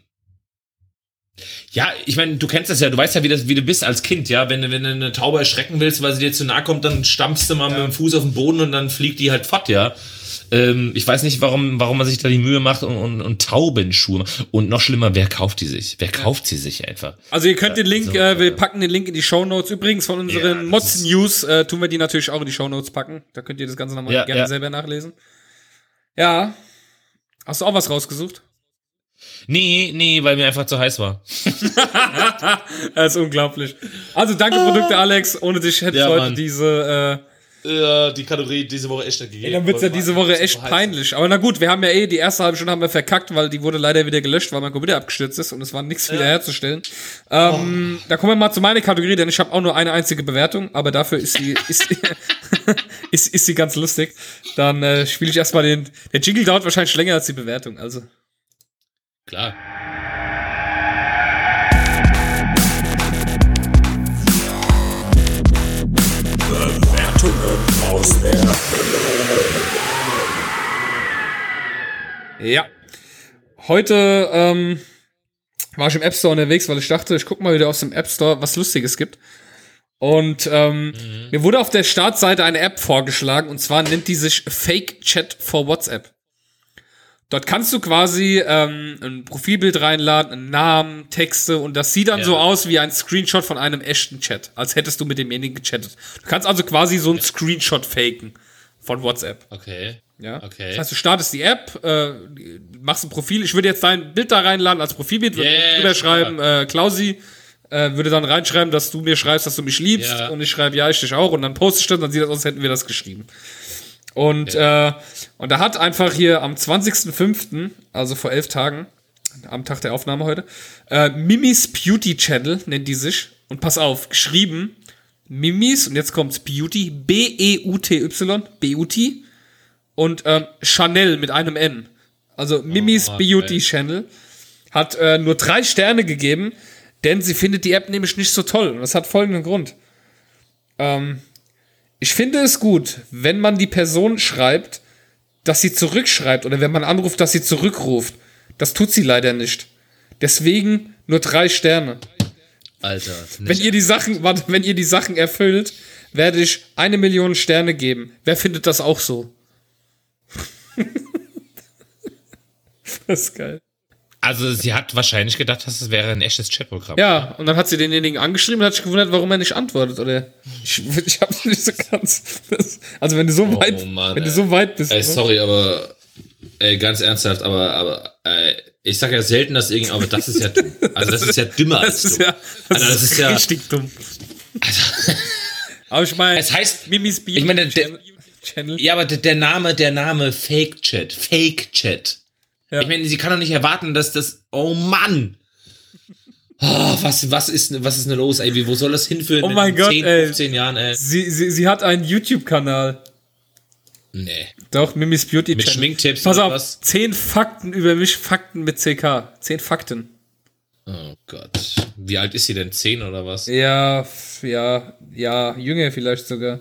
ja, ich meine, du kennst das ja, du weißt ja, wie, das, wie du bist als Kind, ja. Wenn, du- wenn du eine Taube erschrecken willst, weil sie dir zu nahe kommt, dann stampfst du mal mit dem Fuß auf den Boden und dann fliegt die halt fort, ja. Ähm, ich weiß nicht, warum, warum man sich da die Mühe macht und, und, und Taubenschuhe. Und noch schlimmer, wer kauft die sich? Wer kauft sie sich einfach? Also ihr könnt den Link, so, äh, wir ja. packen den Link in die Show Notes. Übrigens von Ja, unseren das Mods News äh, tun wir die natürlich auch in die Show Notes packen. Da könnt ihr das Ganze nochmal Ja, gerne ja. selber nachlesen. Ja. Hast du auch was rausgesucht? Nee, nee, weil mir einfach zu heiß war. Das ist unglaublich. Also danke Produkte, Alex. Ohne dich hätte Ja, ich heute Mann. diese, äh, die Kategorie diese Woche echt nicht gegeben. Ey, dann wird's ja diese Woche echt Heißen. peinlich. Aber na gut, wir haben ja eh, die erste halbe Stunde haben wir verkackt, weil die wurde leider wieder gelöscht, weil mein Computer abgestürzt ist und es war nichts wieder herzustellen. Ähm, Da kommen wir mal zu meiner Kategorie, denn ich habe auch nur eine einzige Bewertung, aber dafür ist sie, ist, ist, ist sie ganz lustig. Dann äh, spiele ich erstmal den, der Jingle dauert wahrscheinlich länger als die Bewertung, also. Klar. Ja. Heute ähm, war ich im App Store unterwegs, weil ich dachte, ich guck mal wieder aus dem App Store, was Lustiges gibt. Und ähm, mir wurde auf der Startseite eine App vorgeschlagen, und zwar nennt die sich Fake Chat for WhatsApp. Dort kannst du quasi ähm, ein Profilbild reinladen, einen Namen, Texte und das sieht dann Ja. so aus wie ein Screenshot von einem echten Chat, als hättest du mit demjenigen gechattet. Du kannst also quasi so einen Screenshot faken von WhatsApp. Okay. Ja. Okay. Das heißt, du startest die App, äh, machst ein Profil. Ich würde jetzt dein Bild da reinladen als Profilbild, würde Yeah, drüber schreiben, äh, Klausi, äh, würde dann reinschreiben, dass du mir schreibst, dass du mich liebst. Ja. Und ich schreibe, ja, ich dich auch. Und dann poste ich das, dann sieht das aus, als hätten wir das geschrieben. Und, äh, und da hat einfach hier am 20.05., also vor elf Tagen, am Tag der Aufnahme heute, äh, Mimis Beauty Channel nennt die sich. Und pass auf, geschrieben, Mimis, und jetzt kommt's Beauty, B-E-U-T-Y, B-U-T, und ähm, Chanel mit einem N. Also Mimis Oh, Beauty okay. Channel hat äh, nur drei Sterne gegeben, denn sie findet die App nämlich nicht so toll. Und das hat folgenden Grund. Ähm, ich finde es gut, wenn man die Person schreibt, dass sie zurückschreibt oder wenn man anruft, dass sie zurückruft. Das tut sie leider nicht. Deswegen nur drei Sterne. Alter. Wenn ihr die Sachen, warte, wenn ihr die Sachen erfüllt, werde ich eine Million Sterne geben. Wer findet das auch so? das ist geil. Also sie hat wahrscheinlich gedacht, dass es wäre ein echtes Chatprogramm. Ja, und dann hat sie denjenigen angeschrieben und hat sich gewundert, warum er nicht antwortet, oder? Ich, ich hab's nicht so ganz. Also wenn du so weit, Mann, wenn du ey. so weit bist. Ey, ne? sorry, aber ey, ganz ernsthaft, aber, aber äh, ich sag ja selten, dass irgendwie, aber das ist ja dumm. Also das ist ja dümmer als Das ist dumm. ja, das, Alter, das ist ist ja- richtig dumm. Aber ich meine, Es heißt, Mimis Beauty ich meine, der- Channel- ja, aber der Name, der Name Fake Chat, Fake Chat. Ja. Ich meine, sie kann doch nicht erwarten, dass das, oh Mann. Oh, was, was ist, was ist denn los, ey? Wo soll das hinführen? Oh in mein Gott, 10, ey. 15 Jahren, ey? Sie, sie, sie hat einen YouTube-Kanal. Nee. Doch, Mimis Beauty Mit Channel. Schminktipps Pass auf, was? zehn Fakten über mich, Fakten mit CK. Zehn Fakten. Oh Gott. Wie alt ist sie denn? 10 oder was? Ja, ja, ja, jünger vielleicht sogar.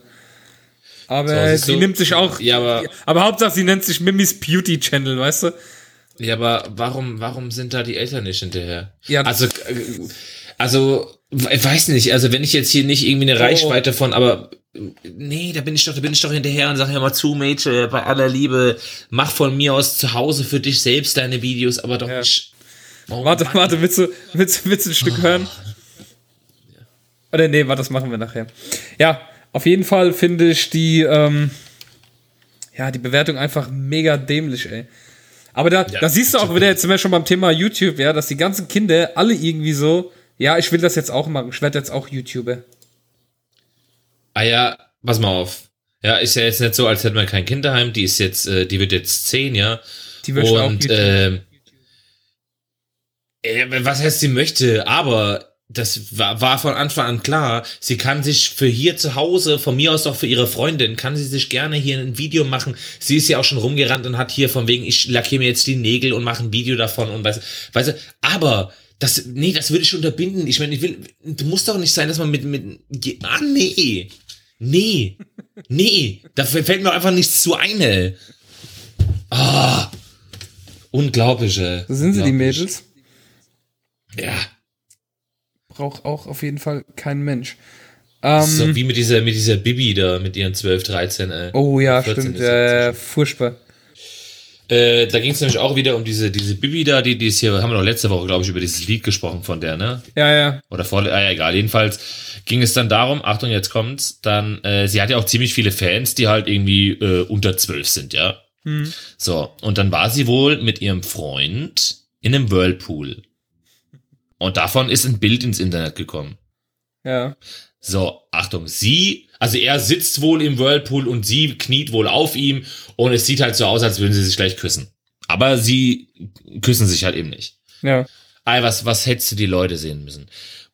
Aber So, siehst sie du? nimmt sich auch. Ja, aber- aber Hauptsache, sie nennt sich Mimis Beauty Channel, weißt du? Ja, aber warum, warum sind da die Eltern nicht hinterher? Ja, also, äh, also, ich weiß nicht, also wenn ich jetzt hier nicht irgendwie eine Reichweite von, aber äh, nee, da bin ich doch, da bin ich doch hinterher und sag ja mal zu, Mädchen, bei aller Liebe, mach von mir aus zu Hause für dich selbst deine Videos, aber doch Ja. nicht. Oh, Warte, Mann. warte, willst du, willst, willst du ein Stück hören? Oder nee, warte, das machen wir nachher. Ja, auf jeden Fall finde ich die, ähm, ja, die Bewertung einfach mega dämlich, ey. Aber da, da siehst du auch wieder, jetzt sind wir schon beim Thema YouTube, ja, dass die ganzen Kinder alle irgendwie so, ja, ich will das jetzt auch machen, ich werde jetzt auch YouTuber. Ah ja, pass mal auf. Ja, ist ja jetzt nicht so, als hätten wir kein Kinderheim, die ist jetzt, äh, die wird jetzt 10, ja. Die möchte auch Und YouTube. ähm, äh, was heißt, sie möchte, aber das war, war von Anfang an klar, sie kann sich für hier zu Hause, von mir aus auch für ihre Freundin, kann sie sich gerne hier ein Video machen. Sie ist ja auch schon rumgerannt und hat hier von wegen, ich lackiere mir jetzt die Nägel und mache ein Video davon und weißt du, aber das, nee, das würde ich unterbinden. Ich meine, ich will, du musst doch nicht sein, dass man mit, mit, ah, nee. Nee. Nee. Dafür fällt mir einfach nichts zu ein, ey. Ah. Unglaublich, ey. Sind sie, die. Mädels. Ja. Braucht auch auf jeden Fall kein Mensch. Ähm, so wie mit dieser, mit dieser Bibi da, mit ihren 12, 13, ey. oh ja, 14 stimmt. Äh, furchtbar. Äh, da ging es nämlich auch wieder um diese, diese Bibi da, die, die ist hier, haben wir noch letzte Woche, glaube ich, über dieses Lied gesprochen von der, ne? Ja, ja. Oder vor, ah, ja, egal. Jedenfalls ging es dann darum, Achtung, jetzt kommt's, dann, äh, sie hat ja auch ziemlich viele Fans, die halt irgendwie äh, unter zwölf sind, ja. Hm. So, und dann war sie wohl mit ihrem Freund in einem Whirlpool. Und davon ist ein Bild ins Internet gekommen. Ja. So, Achtung, sie, also er sitzt wohl im Whirlpool und sie kniet wohl auf ihm und es sieht halt so aus, als würden sie sich gleich küssen. Aber sie küssen sich halt eben nicht. Ja. Ey, was, was hättest du die Leute sehen müssen?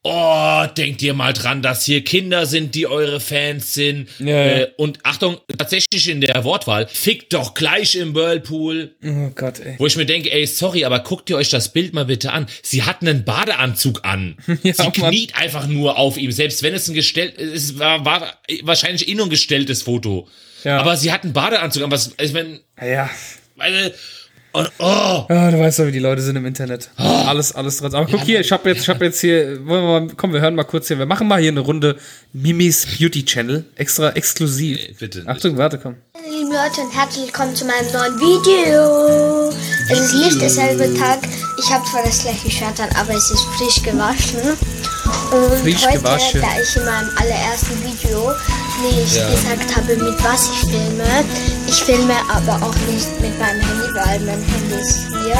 Oh, denkt ihr mal dran, dass hier Kinder sind, die eure Fans sind. Ja, ja. Äh, und Achtung, tatsächlich in der Wortwahl, fickt doch gleich im Whirlpool. Oh Gott, ey. Wo ich mir denke, ey, sorry, aber guckt ihr euch das Bild mal bitte an. Sie hat einen Badeanzug an. Ja, Sie Mann. kniet einfach nur auf ihm, selbst wenn es ein gestellt, es war, war wahrscheinlich eh nur ein gestelltes Foto. Ja. Aber sie hat einen Badeanzug an, was, ich mein, Ja. weil, und, oh, Ah, du weißt doch, wie die Leute sind im Internet. Alles, alles dran. Aber guck hier, ich habe jetzt, ich habe jetzt hier, wollen wir mal, komm, wir hören mal kurz hier. Wir machen mal hier eine Runde Mimis Beauty Channel, extra exklusiv. bitte. Achtung, warte, komm. Liebe Leute und herzlich willkommen zu meinem neuen Video. Es ist nicht derselbe Tag. Ich habe zwar das gleiche Shirt an, aber es ist frisch gewaschen. Und Frisch heute, gewaschen. da ich in meinem allerersten Video nicht gesagt habe, mit was ich filme, ich filme aber auch nicht mit meinem Handy, weil mein Handy ist hier.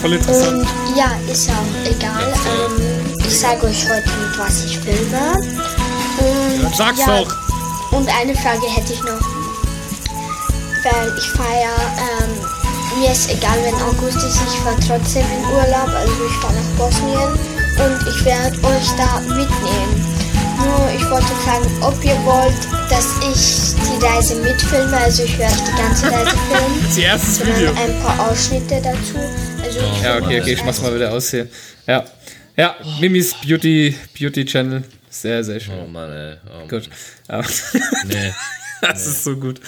Voll interessant. Und ja, ist auch egal. Ähm, ich sage euch heute, mit was ich filme. Und, Sag's ja, doch. Und eine Frage hätte ich noch. Weil ich ja, ähm, mir ist egal, wenn August ist, ich fahre trotzdem in Urlaub. Also ich fahre nach Bosnien und ich werde euch da mitnehmen. Wollte fragen, ob ihr wollt, dass ich die Reise mitfilme. Also ich werde die ganze Reise filmen. Das erstes Video. sondern ein paar Ausschnitte dazu. Also Ja, okay, okay, ich mach's mal wieder aus hier. Ja. Ja, Mimis Beauty, Beauty Channel. Sehr, sehr schön. oh Mann, ey. Oh, Gut. Ja. Nee. Das ist so gut.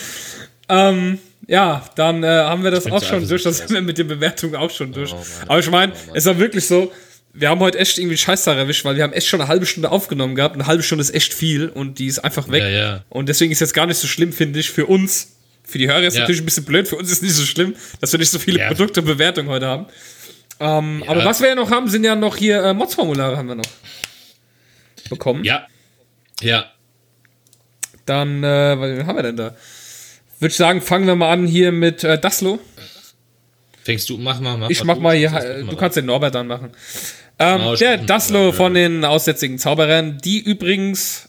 Ähm, ja, dann äh, haben wir das auch schon durch. Das sind wir mit den Bewertungen auch schon durch. Oh Mann. Aber ich meine, Oh Mann. es war wirklich so, wir haben heute echt irgendwie Scheißtag erwischt, weil wir haben echt schon eine halbe Stunde aufgenommen gehabt. Eine halbe Stunde ist echt viel und die ist einfach weg. Ja, ja. Und deswegen ist jetzt gar nicht so schlimm, finde ich, für uns. Für die Hörer ist Ja. natürlich ein bisschen blöd, für uns ist nicht so schlimm, dass wir nicht so viele. Produkte und Bewertungen heute haben. Ähm, Aber was wir ja noch haben, sind ja noch hier äh, Mods-Formulare haben wir noch bekommen. Ja. Ja. Dann, äh, was haben wir denn da? Würde ich sagen, fangen wir mal an hier mit äh, Daslo. Fängst du, mach mal, mach Ich mal mach mal hier, Sonst äh, du mal. kannst den Norbert dann machen. Ähm, Oh, der. Daslo Ja. von den aussätzigen Zauberern, die übrigens.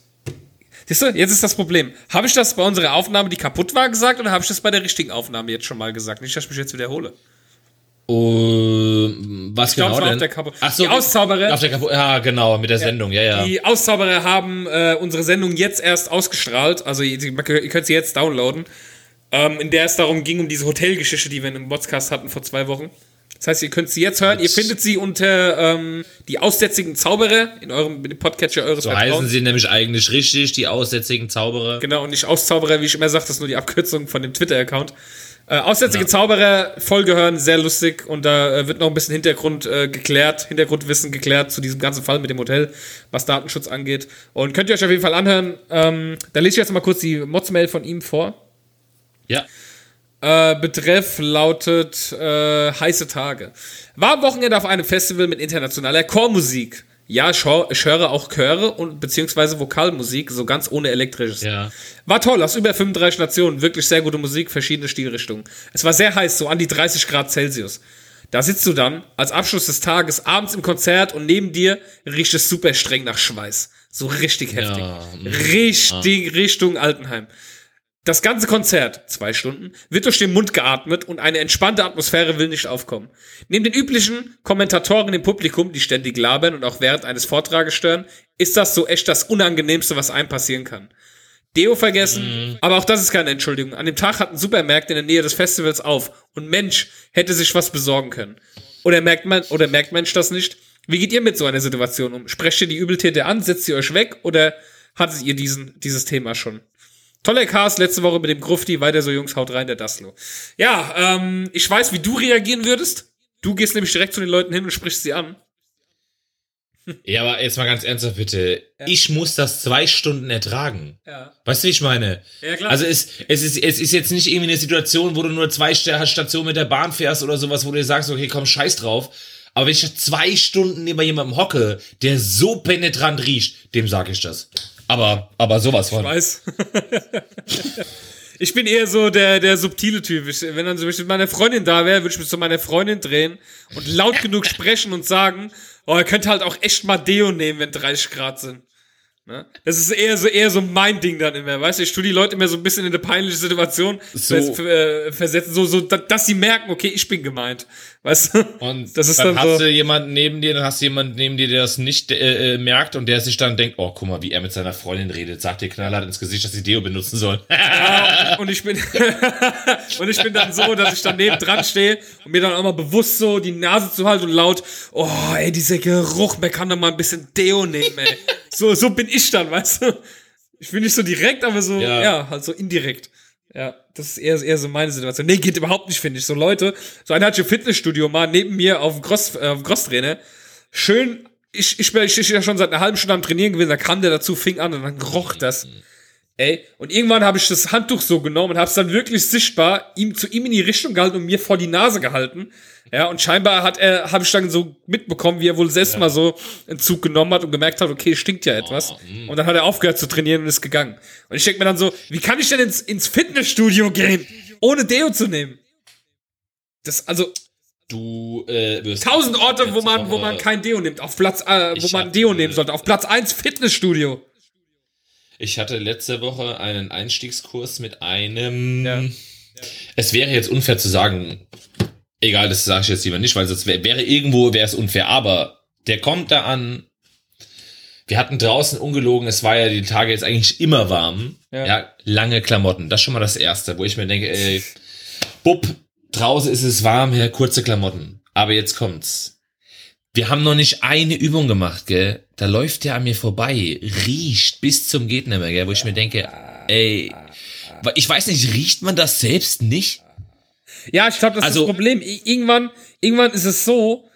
Siehst du, jetzt ist das Problem. Habe ich das bei unserer Aufnahme, die kaputt war, gesagt oder habe ich das bei der richtigen Aufnahme jetzt schon mal gesagt? Nicht, dass ich mich jetzt wiederhole. Oh, was glaub, genau auf denn? Ach so, Die Auszauberer- Auf der Kapo ja, genau, mit der Sendung, ja, ja. Die Auszauberer haben äh, unsere Sendung jetzt erst ausgestrahlt. Also ihr, ihr könnt sie jetzt downloaden. Ähm, in der es darum ging, um diese Hotelgeschichte, die wir im Podcast hatten vor zwei Wochen. Das heißt, ihr könnt sie jetzt hören. Ihr findet sie unter ähm, die aussätzigen Zauberer in eurem Podcatcher eures So heißen sie nämlich eigentlich richtig, die aussätzigen Zauberer. Genau, und nicht Auszauberer, wie ich immer sage, das ist nur die Abkürzung von dem Twitter-Account. Äh, Aussätzige Zauberer, Folge hören, sehr lustig und da äh, wird noch ein bisschen Hintergrund äh, geklärt, Hintergrundwissen geklärt zu diesem ganzen Fall mit dem Hotel, was Datenschutz angeht. Und könnt ihr euch auf jeden Fall anhören. Ähm, da lese ich jetzt mal kurz die Mods-Mail von ihm vor. Ja. Äh, Betreff lautet äh, heiße Tage. War am Wochenende auf einem Festival mit internationaler Chormusik. Ja, ich, hör, ich höre auch Chöre und beziehungsweise Vokalmusik, so ganz ohne elektrisches. Ja. War toll, aus über 35 Nationen, wirklich sehr gute Musik, verschiedene Stilrichtungen. Es war sehr heiß, so an die 30 Grad Celsius. Da sitzt du dann, als Abschluss des Tages, abends im Konzert und neben dir riecht es super streng nach Schweiß. So richtig heftig. Ja, mm, richtig Richtung Altenheim. Das ganze Konzert, zwei Stunden, wird durch den Mund geatmet und eine entspannte Atmosphäre will nicht aufkommen. Neben den üblichen Kommentatoren im Publikum, die ständig labern und auch während eines Vortrages stören, ist das so echt das Unangenehmste, was einem passieren kann. Deo vergessen, aber auch das ist keine Entschuldigung. An dem Tag hatten Supermärkte in der Nähe des Festivals auf und Mensch hätte sich was besorgen können. Oder merkt man, oder merkt Mensch das nicht? Wie geht ihr mit so einer Situation um? Sprecht ihr die Übeltäter an, setzt ihr euch weg oder hattet ihr diesen, dieses Thema schon? Toller Cast letzte Woche mit dem Grufti. Weiter so, Jungs, haut rein, der Daslo. Ja, ähm, ich weiß, wie du reagieren würdest. Du gehst nämlich direkt zu den Leuten hin und sprichst sie an. Ja, aber jetzt mal ganz ernsthaft bitte. Ich muss das zwei Stunden ertragen. Ja. Weißt du, wie ich meine? Ja, klar. Also es, es, ist, es ist jetzt nicht irgendwie eine Situation, wo du nur zwei Sta- Stationen mit der Bahn fährst oder sowas, wo du dir sagst, okay, komm, scheiß drauf. Aber wenn ich zwei Stunden neben jemandem hocke, der so penetrant riecht, dem sag ich das. Aber, aber sowas von. weiß. ich bin eher so der, der subtile Typ. Ich, wenn dann zum Beispiel meine Freundin da wäre, würde ich mich zu meiner Freundin drehen und laut genug sprechen und sagen, oh, ihr könnt halt auch echt mal Deo nehmen, wenn 30 Grad sind. Ne? Das ist eher so, eher so mein Ding dann immer, weißt du? Ich tue die Leute immer so ein bisschen in eine peinliche Situation So. äh, versetzen, so, so, da- dass sie merken, okay, ich bin gemeint. Weißt du? Und das ist dann, dann hast so. du jemanden neben dir, dann hast du jemanden neben dir, der das nicht äh, äh, merkt und der sich dann denkt, oh, guck mal, wie er mit seiner Freundin redet, sagt dir knallhart ins Gesicht, dass sie Deo benutzen soll. Ja, und ich bin und ich bin dann so, dass ich dann neben dran stehe und mir dann auch mal bewusst so die Nase zu halten und laut, oh, ey, dieser Geruch, man kann doch mal ein bisschen Deo nehmen, ey. So, so bin ich dann, weißt du? Ich bin nicht so direkt, aber so, ja, Ja. halt so indirekt. Ja, das ist eher, eher so meine Situation. Nee, geht überhaupt nicht, finde ich. So Leute, so einer hat ein Fitnessstudio mal neben mir auf dem Cross, äh, auf dem Crosstrainer. Schön, ich, ich bin ich, ich ja schon seit einer halben Stunde am Trainieren gewesen, da kam der dazu, fing an und dann roch das. Ey, und irgendwann habe ich das Handtuch so genommen und habe es dann wirklich sichtbar ihm zu ihm in die Richtung gehalten und mir vor die Nase gehalten. Ja, und scheinbar hat er, habe ich dann so mitbekommen, wie er wohl selbst mal so einen Zug genommen hat und gemerkt hat, okay, stinkt ja etwas. und dann hat er aufgehört zu trainieren und ist gegangen. Und ich denke mir dann so, wie kann ich denn ins, ins Fitnessstudio gehen, ohne Deo zu nehmen? Das, also, Du äh, wirst tausend Orte, wo man, wo man kein Deo nimmt. Auf Platz, äh, wo man Deo nehmen sollte. Auf Platz eins Fitnessstudio. Ich hatte letzte Woche einen Einstiegskurs mit einem. Ja. Es wäre jetzt unfair zu sagen, egal, das sage ich jetzt lieber nicht, weil sonst wär, wäre irgendwo wäre es unfair. Aber der kommt da an. Wir hatten draußen ungelogen, es war ja die Tage jetzt eigentlich immer warm. Ja. Ja. lange Klamotten. Das ist schon mal das Erste, wo ich mir denke, ey, Bub, draußen ist es warm, ja, kurze Klamotten. Aber jetzt kommt's. Wir haben noch nicht eine Übung gemacht, gell? Da läuft der an mir vorbei, riecht bis zum mehr, gell? Wo ich mir denke, ey, ich weiß nicht, riecht man das selbst nicht? Ja, ich glaube, das ist Also- das Problem. Irgendwann, irgendwann ist es so,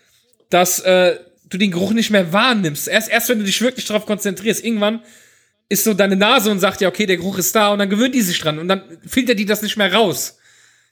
dass äh, du den Geruch nicht mehr wahrnimmst. Erst, erst wenn du dich wirklich darauf konzentrierst, irgendwann ist so deine Nase und sagt ja, okay, der Geruch ist da und dann gewöhnt die sich dran und dann filtert die das nicht mehr raus.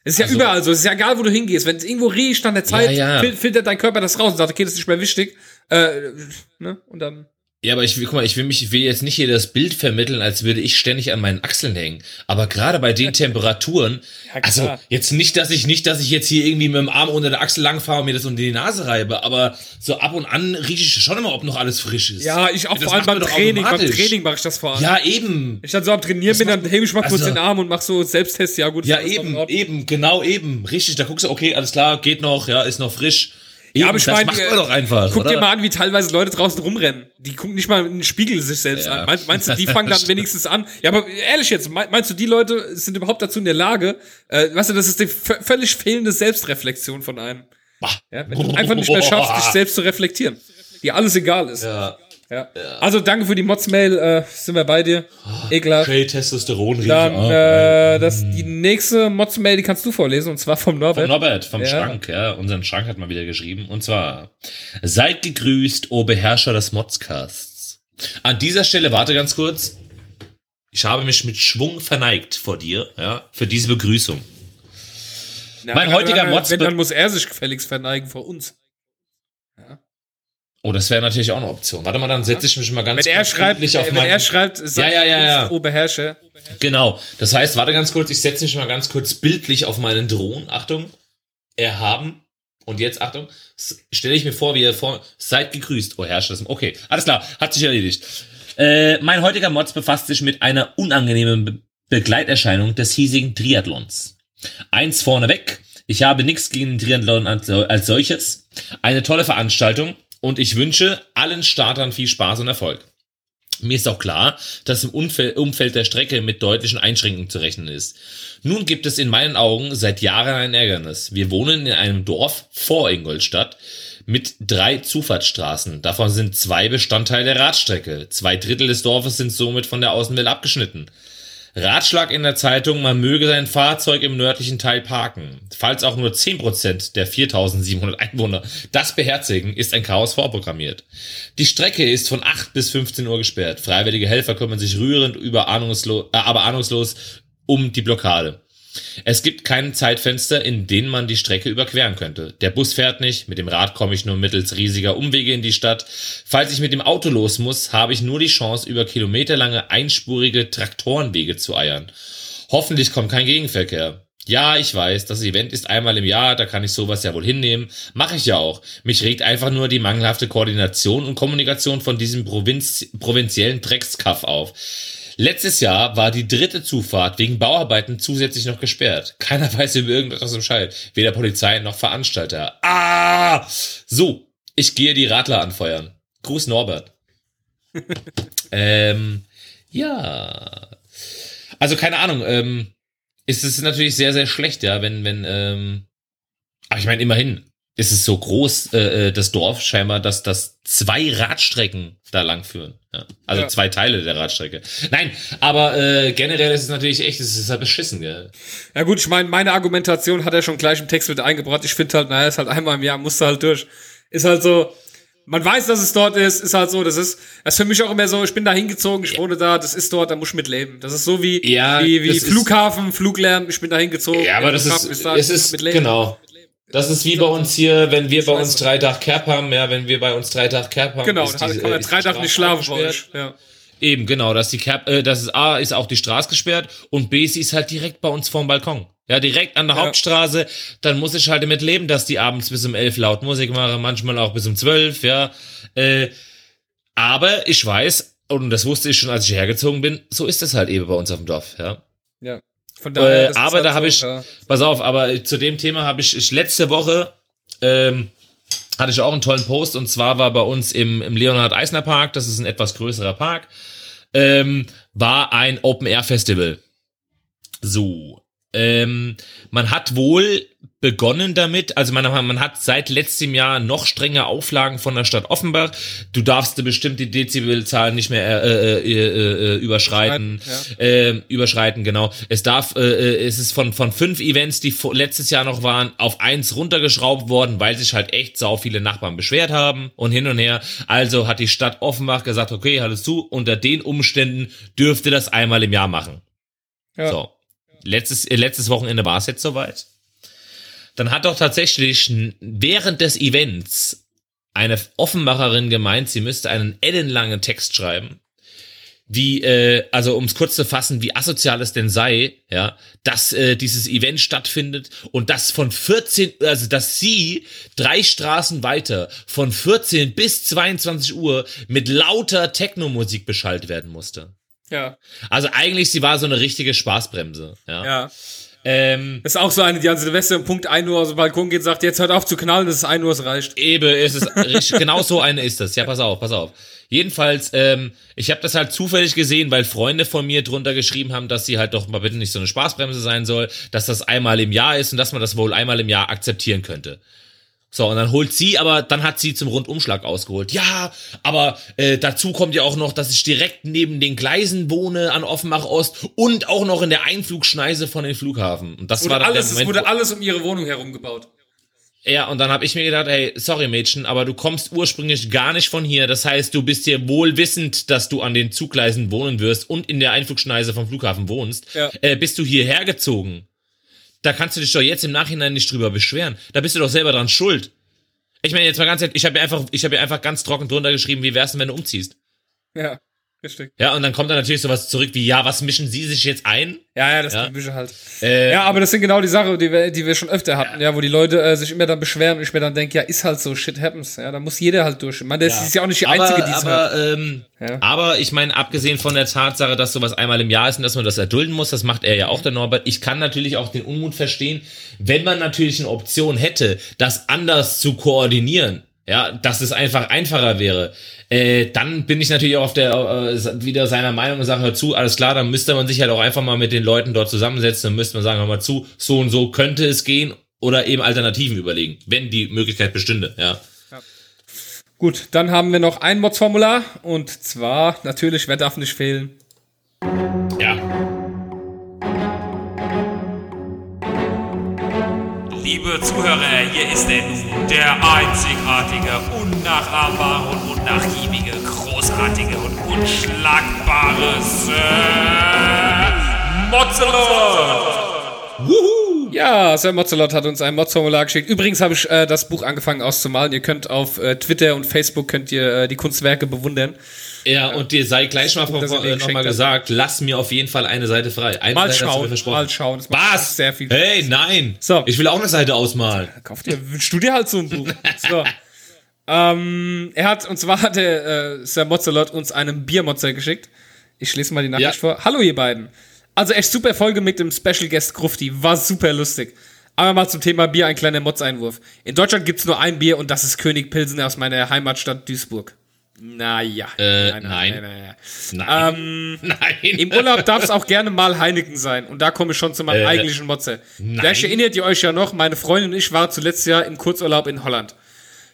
Es ist ja Also- überall so, es ist ja egal, wo du hingehst. Wenn es irgendwo riecht an der Zeit, ja. fil- filtert dein Körper das raus und sagt, okay, das ist nicht mehr wichtig. Äh, ne? Und dann. Ja, aber ich will, guck mal, ich will mich, ich will jetzt nicht hier das Bild vermitteln, als würde ich ständig an meinen Achseln hängen. Aber gerade bei den Temperaturen, Ja, also jetzt nicht, dass ich nicht, dass ich jetzt hier irgendwie mit dem Arm unter der Achsel langfahre und mir das unter die Nase reibe, aber so ab und an rieche ich schon immer, ob noch alles frisch ist. Ja, ich auch Das vor allem beim Training. Beim. Training mache ich das vor allem. Ja, eben. Ich dann so am Trainieren bin, dann hebe ich mal kurz also- den Arm und mach so Selbsttest. Ja, gut. Ja, eben, eben, genau eben. Richtig, da guckst du, okay, alles klar, geht noch, ja, ist noch frisch. Eben, Ja, aber ich das meine, macht man doch einfach, Guck oder? dir mal an, wie teilweise Leute draußen rumrennen. Die gucken nicht mal in den Spiegel sich selbst Ja. an. Meinst, meinst du, die fangen dann wenigstens an? Ja, aber ehrlich jetzt, mein- meinst du, die Leute sind überhaupt dazu in der Lage? Äh, weißt du, das ist die völlig fehlende Selbstreflexion von einem. Bah. Ja, wenn du einfach nicht mehr schaffst, dich selbst zu reflektieren. Dir alles egal ist. Ja. Ja. Also danke für die Mods-Mail, äh, sind wir bei dir. Ekelhaft. Schön Testosteron. Dann, Ah. äh, das, die nächste Mods-Mail, die kannst du vorlesen, und zwar vom Von Norbert. Norbert, vom Ja. Schrank, ja. Unseren Schrank hat mal wieder geschrieben. Und zwar, seid gegrüßt, o Beherrscher des Modscasts. An dieser Stelle, warte ganz kurz. Ich habe mich mit Schwung verneigt vor dir, ja, für diese Begrüßung. Ja, mein heutiger Mods- Wenn, dann muss er sich gefälligst verneigen vor uns. Oh, das wäre natürlich auch eine Option. Warte mal, dann setze ich mich mal ganz Wenn er schreibt, auf wenn meinen- er schreibt, sagt ja, ja, ja. uns, oh Beherrscher. Genau. Das heißt, warte ganz kurz, ich setze mich mal ganz kurz bildlich auf meinen Drohnen. Achtung. Erhaben. Und jetzt, Achtung, stelle ich mir vor, wie er vor, seid gegrüßt. Oh, Herrscher, okay. Alles klar, hat sich erledigt. Äh, mein heutiger Mods befasst sich mit einer unangenehmen Be Begleiterscheinung des hiesigen Triathlons. Eins vorneweg. Ich habe nichts gegen den Triathlon als, als solches. Eine tolle Veranstaltung und ich wünsche allen Startern viel Spaß und Erfolg. Mir ist auch klar, dass im Umfeld, der Strecke mit deutlichen Einschränkungen zu rechnen ist. Nun gibt es in meinen Augen seit Jahren ein Ärgernis. Wir wohnen in einem Dorf vor Ingolstadt mit drei Zufahrtsstraßen. Davon sind zwei Bestandteil der Radstrecke. Zwei Drittel des Dorfes sind somit von der Außenwelt abgeschnitten. Ratschlag in der Zeitung, man möge sein Fahrzeug im nördlichen Teil parken. Falls auch nur 10% der 4700 Einwohner das beherzigen, ist ein Chaos vorprogrammiert. Die Strecke ist von 8 bis 15 Uhr gesperrt. Freiwillige Helfer kümmern sich rührend, über ahnungslos, äh, aber ahnungslos um die Blockade. Es gibt kein Zeitfenster, in dem man die Strecke überqueren könnte. Der Bus fährt nicht, mit dem Rad komme ich nur mittels riesiger Umwege in die Stadt. Falls ich mit dem Auto los muss, habe ich nur die Chance, über kilometerlange einspurige Traktorenwege zu eiern. Hoffentlich kommt kein Gegenverkehr. Ja, ich weiß, das Event ist einmal im Jahr, da kann ich sowas ja wohl hinnehmen. Mache ich ja auch. Mich regt einfach nur die mangelhafte Koordination und Kommunikation von diesem Provinz provinziellen Dreckskaff auf. Letztes Jahr war die dritte Zufahrt wegen Bauarbeiten zusätzlich noch gesperrt. Keiner weiß über irgendetwas Bescheid. Weder Polizei noch Veranstalter. Ah! So, ich gehe die Radler anfeuern. Gruß Norbert. ähm, ja. Also keine Ahnung, ähm, ist es natürlich sehr, sehr schlecht, ja, wenn, wenn, ähm, aber ich meine, immerhin ist es so groß, äh, äh, das Dorf scheinbar, dass das zwei Radstrecken da lang führen. Ja. Also Ja. zwei Teile der Radstrecke. Nein, aber äh, generell ist es natürlich echt, es ist halt beschissen, gell? Ja gut, ich meine, meine Argumentation hat er schon gleich im Text mit eingebracht. Ich finde halt, naja, ist halt einmal im Jahr, musst du halt durch. Ist halt so, man weiß, dass es dort ist, ist halt so, das ist, das ist für mich auch immer so, ich bin da hingezogen, ich wohne da, das ist dort, da muss ich mit leben. Das ist so wie, Ja, wie, wie ist- Flughafen, Fluglärm, ich bin da hingezogen. Ja, aber das Flughafen ist, da, es ist, mit leben. genau. Das ist wie bei uns hier, wenn wir bei uns drei Tag Cap haben, ja, wenn wir bei uns drei Tag Cap haben. Genau, da kann man drei Tage nicht schlafen bei euch. Ja. Eben, genau, dass die Cap, äh, das ist A, ist auch die Straße gesperrt und B, sie ist halt direkt bei uns vorm Balkon. Ja, direkt an der Ja. Hauptstraße, dann muss ich halt damit leben, dass die abends bis um elf laut Musik machen, manchmal auch bis um zwölf, ja. Äh, aber ich weiß, und das wusste ich schon, als ich hergezogen bin, so ist es halt eben bei uns auf dem Dorf, ja. ja. Von Äh, das ist aber halt da habe ich, ja. pass auf, aber zu dem Thema habe ich, ich letzte Woche ähm, hatte ich auch einen tollen Post und zwar war bei uns im, im Leonhard Eisner Park, das ist ein etwas größerer Park, ähm, war ein Open Air Festival. So. Ähm, man hat wohl begonnen damit, also man, man hat seit letztem Jahr noch strenge Auflagen von der Stadt Offenbach. Du darfst eine bestimmte Dezibelzahl nicht mehr äh, äh, äh, äh, überschreiten. Überschreiten, Ähm, überschreiten, genau. Es darf, äh, äh, es ist von, von fünf Events, die vor, letztes Jahr noch waren, auf eins runtergeschraubt worden, weil sich halt echt sau viele Nachbarn beschwert haben und hin und her. Also hat die Stadt Offenbach gesagt, okay, alles zu, unter den Umständen dürfte das einmal im Jahr machen. Ja. So. Letztes, äh, letztes Wochenende war es jetzt soweit. Dann hat doch tatsächlich während des Events eine Offenbacherin gemeint, sie müsste einen ellenlangen Text schreiben, wie, äh, also um es kurz zu fassen, wie asozial es denn sei, ja, dass äh, dieses Event stattfindet und dass von 14, also dass sie drei Straßen weiter von 14 bis 22 Uhr mit lauter Techno-Musik beschallt werden musste. Ja, Also eigentlich, sie war so eine richtige Spaßbremse. Ja. ja. Ähm, Das ist auch so eine, die an Silvester um Punkt 1 Uhr aus dem Balkon geht und sagt, jetzt hört auf zu knallen, es ist 1 Uhr, es reicht. Eben, es ist richtig, genau so eine ist das. Ja, pass auf, pass auf. Jedenfalls, ähm, ich habe das halt zufällig gesehen, weil Freunde von mir drunter geschrieben haben, dass sie halt doch mal bitte nicht so eine Spaßbremse sein soll, dass das einmal im Jahr ist und dass man das wohl einmal im Jahr akzeptieren könnte. So, und dann holt sie, aber dann hat sie zum Rundumschlag ausgeholt. Ja, aber äh, dazu kommt ja auch noch, dass ich direkt neben den Gleisen wohne an Offenbach Ost und auch noch in der Einflugschneise von den Flughafen. Und das Wurde war dann alles, der es Moment, wurde wo- alles um ihre Wohnung herum gebaut. ja, und dann habe ich mir gedacht, hey, sorry Mädchen, aber du kommst ursprünglich gar nicht von hier. Das heißt, du bist dir wohl wissend, dass du an den Zugleisen wohnen wirst und in der Einflugschneise vom Flughafen wohnst. Ja. Äh, bist du hierher gezogen? Da kannst du dich doch jetzt im Nachhinein nicht drüber beschweren. Da bist du doch selber dran schuld. Ich meine jetzt mal ganz ehrlich, ich habe einfach, ich habe einfach ganz trocken drunter geschrieben, wie wär's denn, wenn du umziehst? Ja, richtig. Ja, und dann kommt da natürlich sowas zurück wie, ja, was mischen Sie sich jetzt ein? Ja, ja, das Ja. ja. Bücher halt. Äh, Ja, aber das sind genau die Sachen, die wir, die wir schon öfter hatten, ja, wo die Leute äh, sich immer dann beschweren und ich mir dann denke, ja, ist halt so, shit happens. Ja, da muss jeder halt durch. Ich meine, das ist ja auch nicht die einzige, die es hört. aber, ähm, Ja. aber ich meine, abgesehen von der Tatsache, dass sowas einmal im Jahr ist und dass man das erdulden muss, das macht er ja auch, der Norbert. Ich kann natürlich auch den Unmut verstehen, wenn man natürlich eine Option hätte, das anders zu koordinieren. Ja, dass es einfach einfacher wäre. Äh, dann bin ich natürlich auch auf der äh, wieder seiner Meinung und sage, hör zu, alles klar, dann müsste man sich halt auch einfach mal mit den Leuten dort zusammensetzen und müsste man sagen, hör mal zu, so und so könnte es gehen oder eben Alternativen überlegen, wenn die Möglichkeit bestünde, ja. Gut, dann haben wir noch ein Mods-Formular und zwar, natürlich, wer darf nicht fehlen? Liebe Zuhörer, hier ist er nun, der einzigartige, unnachahmbare und unnachgiebige, großartige und unschlagbare Sir Mozzelot! Ja, Ja, Sir Mozzelot hat uns ein Mods-Formular geschickt. Übrigens habe ich äh, das Buch angefangen auszumalen. Ihr könnt auf äh, Twitter und Facebook könnt ihr äh, die Kunstwerke bewundern. Ja, und dir sei gleich mal nochmal gesagt, lass mir auf jeden Fall eine Seite frei. Eine Mal Seite schauen, mal schauen. Was? Sehr viel. Hey, nein. So. Ich will auch eine Seite ausmalen. Kauf dir, wünschst du dir halt so ein Buch. So. ähm, er hat, und zwar hat der äh, Sir Mozzelot uns einen Biermotzer geschickt. Ich lese mal die Nachricht Ja. vor. Hallo ihr beiden. Also echt super Folge mit dem Special Guest Grufti. War super lustig. Aber mal zum Thema Bier ein kleiner Mods-Einwurf. In Deutschland gibt's nur ein Bier und das ist König Pilsen aus meiner Heimatstadt Duisburg. Naja. Äh, Nein, nein. nein, nein. Nein. Ähm, nein. Im Urlaub darf es auch gerne mal Heineken sein. Und da komme ich schon zu meinem Äh, eigentlichen Motze. nein. Vielleicht erinnert ihr euch ja noch, meine Freundin und ich waren zuletzt Jahr im Kurzurlaub in Holland.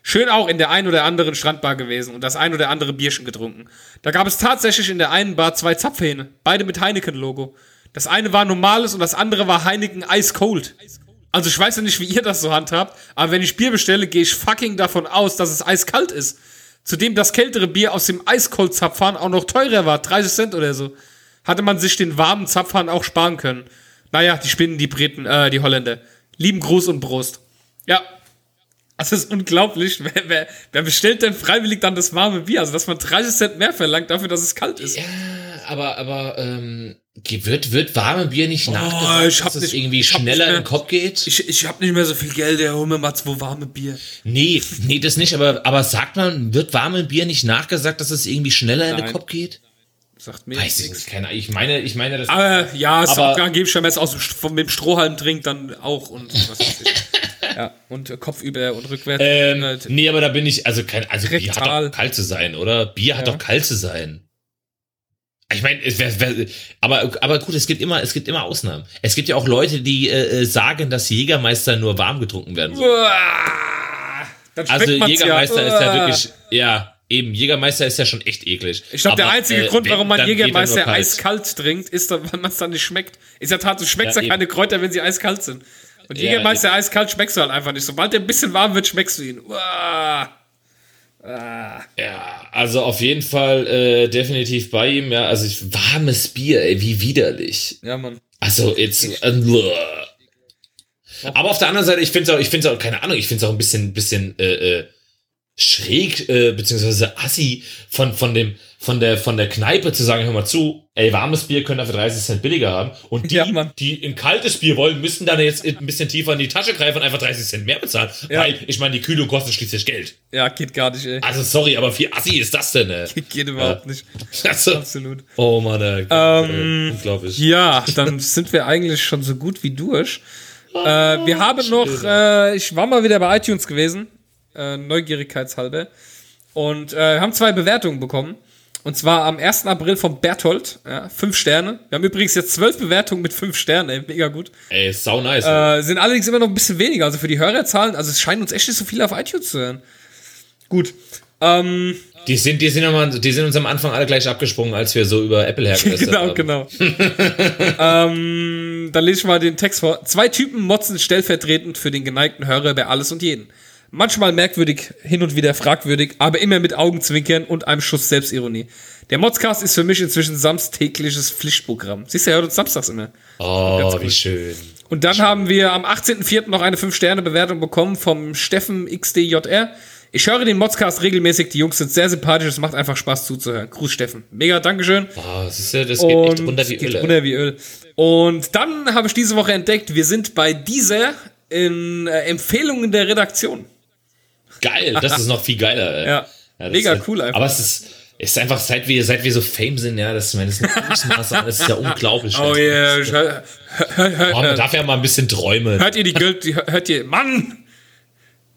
Schön auch in der ein oder anderen Strandbar gewesen und das ein oder andere Bierchen getrunken. Da gab es tatsächlich in der einen Bar zwei Zapfhähne, beide mit Heineken-Logo. Das eine war normales und das andere war Heineken Ice Cold. Also ich weiß ja nicht, wie ihr das so handhabt, aber wenn ich Bier bestelle, gehe ich fucking davon aus, dass es eiskalt ist. Zudem das kältere Bier aus dem Eiskold-Zapfhahn auch noch teurer war, 30 Cent oder so. Hatte man sich den warmen Zapfhahn auch sparen können. Naja, die Spinnen, die Briten, äh, die Holländer. Lieben Gruß und Prost. Ja. Das ist unglaublich. Wer, wer, wer bestellt denn freiwillig dann das warme Bier? Also, dass man 30 Cent mehr verlangt dafür, dass es kalt ist. aber, aber, ähm, wird, wird warme Bier nicht nachgesagt, Oh, ich hab dass es nicht- irgendwie ich hab nicht schneller mehr- im Kopf geht? Ich, ich hab nicht mehr so viel Geld, der hol mir mal zwei warme Bier. Nee, nee, das nicht, aber, aber sagt man, wird warme Bier nicht nachgesagt, dass es irgendwie schneller in den Nein. Kopf geht? Sagt mir Weiß ich nicht, keine. Ich meine, ich meine, das. Aber ja, es Aber- auch angeblich, wenn man es aus dem, von, mit dem Strohhalm trinkt, dann auch und was weiß ich. ja, und äh, kopfüber und rückwärts. Ähm, Äh, nee, aber da bin ich, also kein, also Bier hat Rektal. doch kalt zu sein, oder? Bier hat Ja. doch kalt zu sein. Ich meine, es wär, wär, aber, aber gut, es gibt immer, es gibt immer Ausnahmen. Es gibt ja auch Leute, die äh, äh, sagen, dass Jägermeister nur warm getrunken werden soll. Also schmeckt Jägermeister ja. ist ja wirklich, ja, eben, Jägermeister ist ja schon echt eklig. Ich glaube, der einzige äh, Grund, warum man er Jägermeister eiskalt trinkt, ist, weil man es dann nicht schmeckt. Ist ja tatsächlich, du schmeckst ja, Ja, keine Kräuter, wenn sie eiskalt sind. Und Ja, Jägermeister eiskalt schmeckst du halt einfach nicht. Sobald der ein bisschen warm wird, schmeckst du ihn. Uah. Ja, also auf jeden Fall äh, definitiv bei ihm, ja. Also ich, warmes Bier, ey, wie widerlich. Ja, Mann. Also jetzt. Äh, aber auf der anderen Seite, ich finde es auch, ich finde auch, keine Ahnung, ich finde es auch ein bisschen, bisschen äh, äh, schräg, äh, beziehungsweise assi von, von dem, von der, von der Kneipe zu sagen, hör mal zu, ey, warmes Bier können wir für 30 Cent billiger haben. Und die, Ja, die ein kaltes Bier wollen, müssen dann jetzt ein bisschen tiefer in die Tasche greifen und einfach 30 Cent mehr bezahlen. Ja. Weil, ich meine, die Kühlung kostet schließlich Geld. Ja, geht gar nicht, ey. Also sorry, aber wie assi ist das denn, ey? Geht überhaupt nicht. Also, Absolut. oh Mann, ey, Ähm, äh, unglaublich. Ja, dann sind wir eigentlich schon so gut wie durch. Äh, wir haben noch, äh, ich war mal wieder bei iTunes gewesen, äh, neugierigkeitshalber, und äh, haben zwei Bewertungen bekommen. Und zwar am 1. April von Berthold, ja, fünf Sterne. Wir haben übrigens jetzt zwölf Bewertungen mit fünf Sternen, ey, mega gut. Ey, sau nice. Äh, sind allerdings immer noch ein bisschen weniger, also für die Hörerzahlen, also es scheint uns echt nicht so viel auf iTunes zu hören. Gut. Ähm, Die sind, die sind, immer, die sind uns am Anfang alle gleich abgesprungen, als wir so über Apple hergelästert genau, haben. genau. ähm, dann lese ich mal den Text vor. Zwei Typen motzen stellvertretend für den geneigten Hörer bei alles und jeden. Manchmal merkwürdig, hin und wieder fragwürdig, aber immer mit Augenzwinkern und einem Schuss Selbstironie. Der Modscast ist für mich inzwischen samstägliches Pflichtprogramm. Siehst du, er hört uns samstags immer. Oh, Ganz wie cool. schön. Und dann haben wir am 18.04. noch eine 5-Sterne-Bewertung bekommen vom Steffen XDJR. Ich höre den Modscast regelmäßig, die Jungs sind sehr sympathisch, es macht einfach Spaß zuzuhören. Gruß Steffen. Mega, Dankeschön. Oh, das, ist ja, das geht echt Und runter wie Öl. runter wie Öl. Und dann habe ich diese Woche entdeckt, wir sind bei dieser in äh, Empfehlungen der Redaktion. Geil, das ist noch viel geiler. Ey. Ja, das mega ist, cool einfach. Aber es ist, ist einfach, seit wir, seit wir so Fame sind, ja, das, meine, das ist ein das ist ja unglaublich. Oh yeah, Oh, man darf ja mal ein bisschen träumen. hört ihr die Gold, hört ihr, Mann!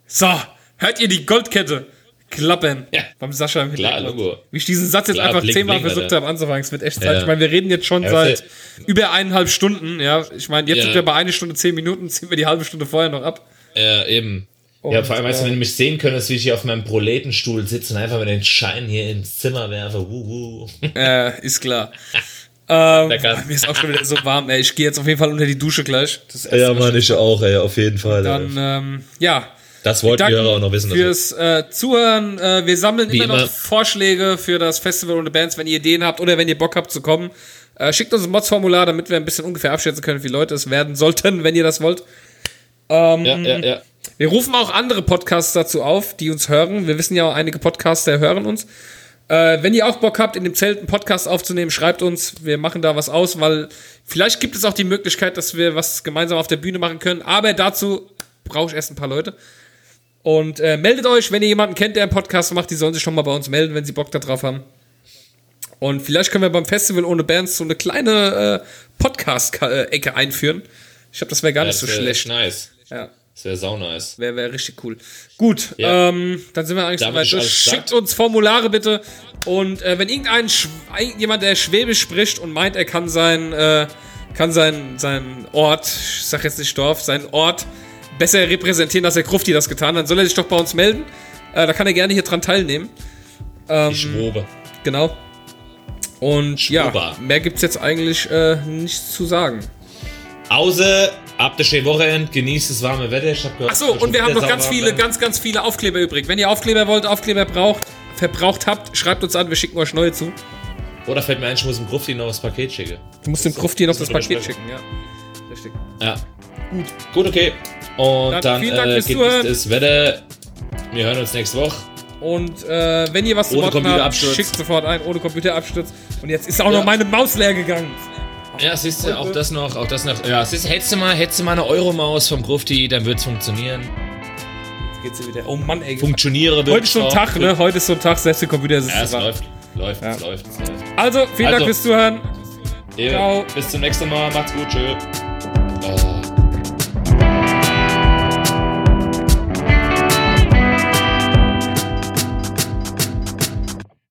So, hört ihr die Goldkette klappern Ja. beim Sascha im Klar. Logo. Wie ich diesen Satz jetzt Klar, einfach bling, zehnmal bling, versucht habe anzufangen, es wird echt Zeit. Ja. Ich meine, wir reden jetzt schon Ja, seit über eineinhalb Stunden, ja. Ich meine, jetzt Ja. sind wir bei eine Stunde zehn Minuten, ziehen wir die halbe Stunde vorher noch ab. Ja, eben. Ja, Und, vor allem, weißt du, äh, wenn du mich sehen könntest, wie ich hier auf meinem Proletenstuhl sitze und einfach mit den Schein hier ins Zimmer werfe. Wuhu. Äh, ist klar. ähm, mir ist auch schon wieder so warm, ey. Ich gehe jetzt auf jeden Fall unter die Dusche gleich. Ja, Mann, ich auch, ey, auf jeden Fall. Dann, ähm, ja. das wollten Hörer auch noch wissen. Fürs äh, Zuhören. Äh, wir sammeln Wie immer noch immer. Vorschläge für das Festival und die Bands, wenn ihr Ideen habt oder wenn ihr Bock habt zu kommen. Äh, schickt uns ein Mods-Formular, damit wir ein bisschen ungefähr abschätzen können, wie Leute es werden sollten, wenn ihr das wollt. Ähm, Ja, ja, ja. Wir rufen auch andere Podcasts dazu auf, die uns hören. Wir wissen ja auch, einige Podcaster hören uns. Äh, wenn ihr auch Bock habt, in dem Zelt einen Podcast aufzunehmen, schreibt uns. Wir machen da was aus, weil vielleicht gibt es auch die Möglichkeit, dass wir was gemeinsam auf der Bühne machen können. Aber dazu brauche ich erst ein paar Leute. Und äh, meldet euch, wenn ihr jemanden kennt, der einen Podcast macht, die sollen sich schon mal bei uns melden, wenn sie Bock darauf haben. Und vielleicht können wir beim Festival ohne Bands so eine kleine äh, Podcast-Ecke einführen. Ich glaube, das wäre gar Ja, nicht so schlecht. echt nice. Ja. Das wäre sau nice. Wäre wär richtig cool. Gut, Ja. ähm, dann sind wir eigentlich soweit durch. Schickt uns Formulare bitte. Und äh, wenn irgendein Sch jemand, der Schwäbisch spricht und meint, er kann sein, äh, kann sein, sein Ort, ich sag jetzt nicht Dorf, sein Ort besser repräsentieren, als der Krufti das getan hat, dann soll er sich doch bei uns melden. Äh, da kann er gerne hier dran teilnehmen. Ähm, Ich schwobe. Genau. Und ja, Schwuber. mehr gibt's jetzt eigentlich äh, nichts zu sagen. Außer ab der schönen Wochenende, genießt das warme Wetter. Ich hab gehört, Achso, es und wir haben noch ganz viele, werden. ganz, ganz viele Aufkleber übrig. Wenn ihr Aufkleber wollt, Aufkleber braucht, verbraucht habt, schreibt uns an, wir schicken euch neue zu. Oder fällt mir ein, ich muss dem Grufti noch das Paket schicken. Du musst dem Krufti noch das wir Paket schicken, ja. Richtig. Ja. Gut. Gut, okay. Und Dann dann, vielen Dank äh, fürs Zuhören. das Wetter. Wir hören uns nächste Woche. Und äh, wenn ihr was zu modden habt, schickt sofort ein, ohne Computerabsturz. Und jetzt ist auch Ja. noch meine Maus leer gegangen. Ja, siehst du, auch das noch, auch das noch. Ja, siehst du, hättest du mal, hättest du mal eine Euromaus vom Grufti, dann wird's funktionieren. Jetzt geht's hier wieder. Oh Mann, ey. Funktioniere Heute ist so ein. Tag, ne? Heute ist so ein Tag, selbst der Computer sitzt Ja, es läuft. Läuft, Ja. es läuft, es läuft. Also, vielen Dank Also. fürs Zuhören. Ja, Ciao. Bis zum nächsten Mal. Macht's gut. Tschö.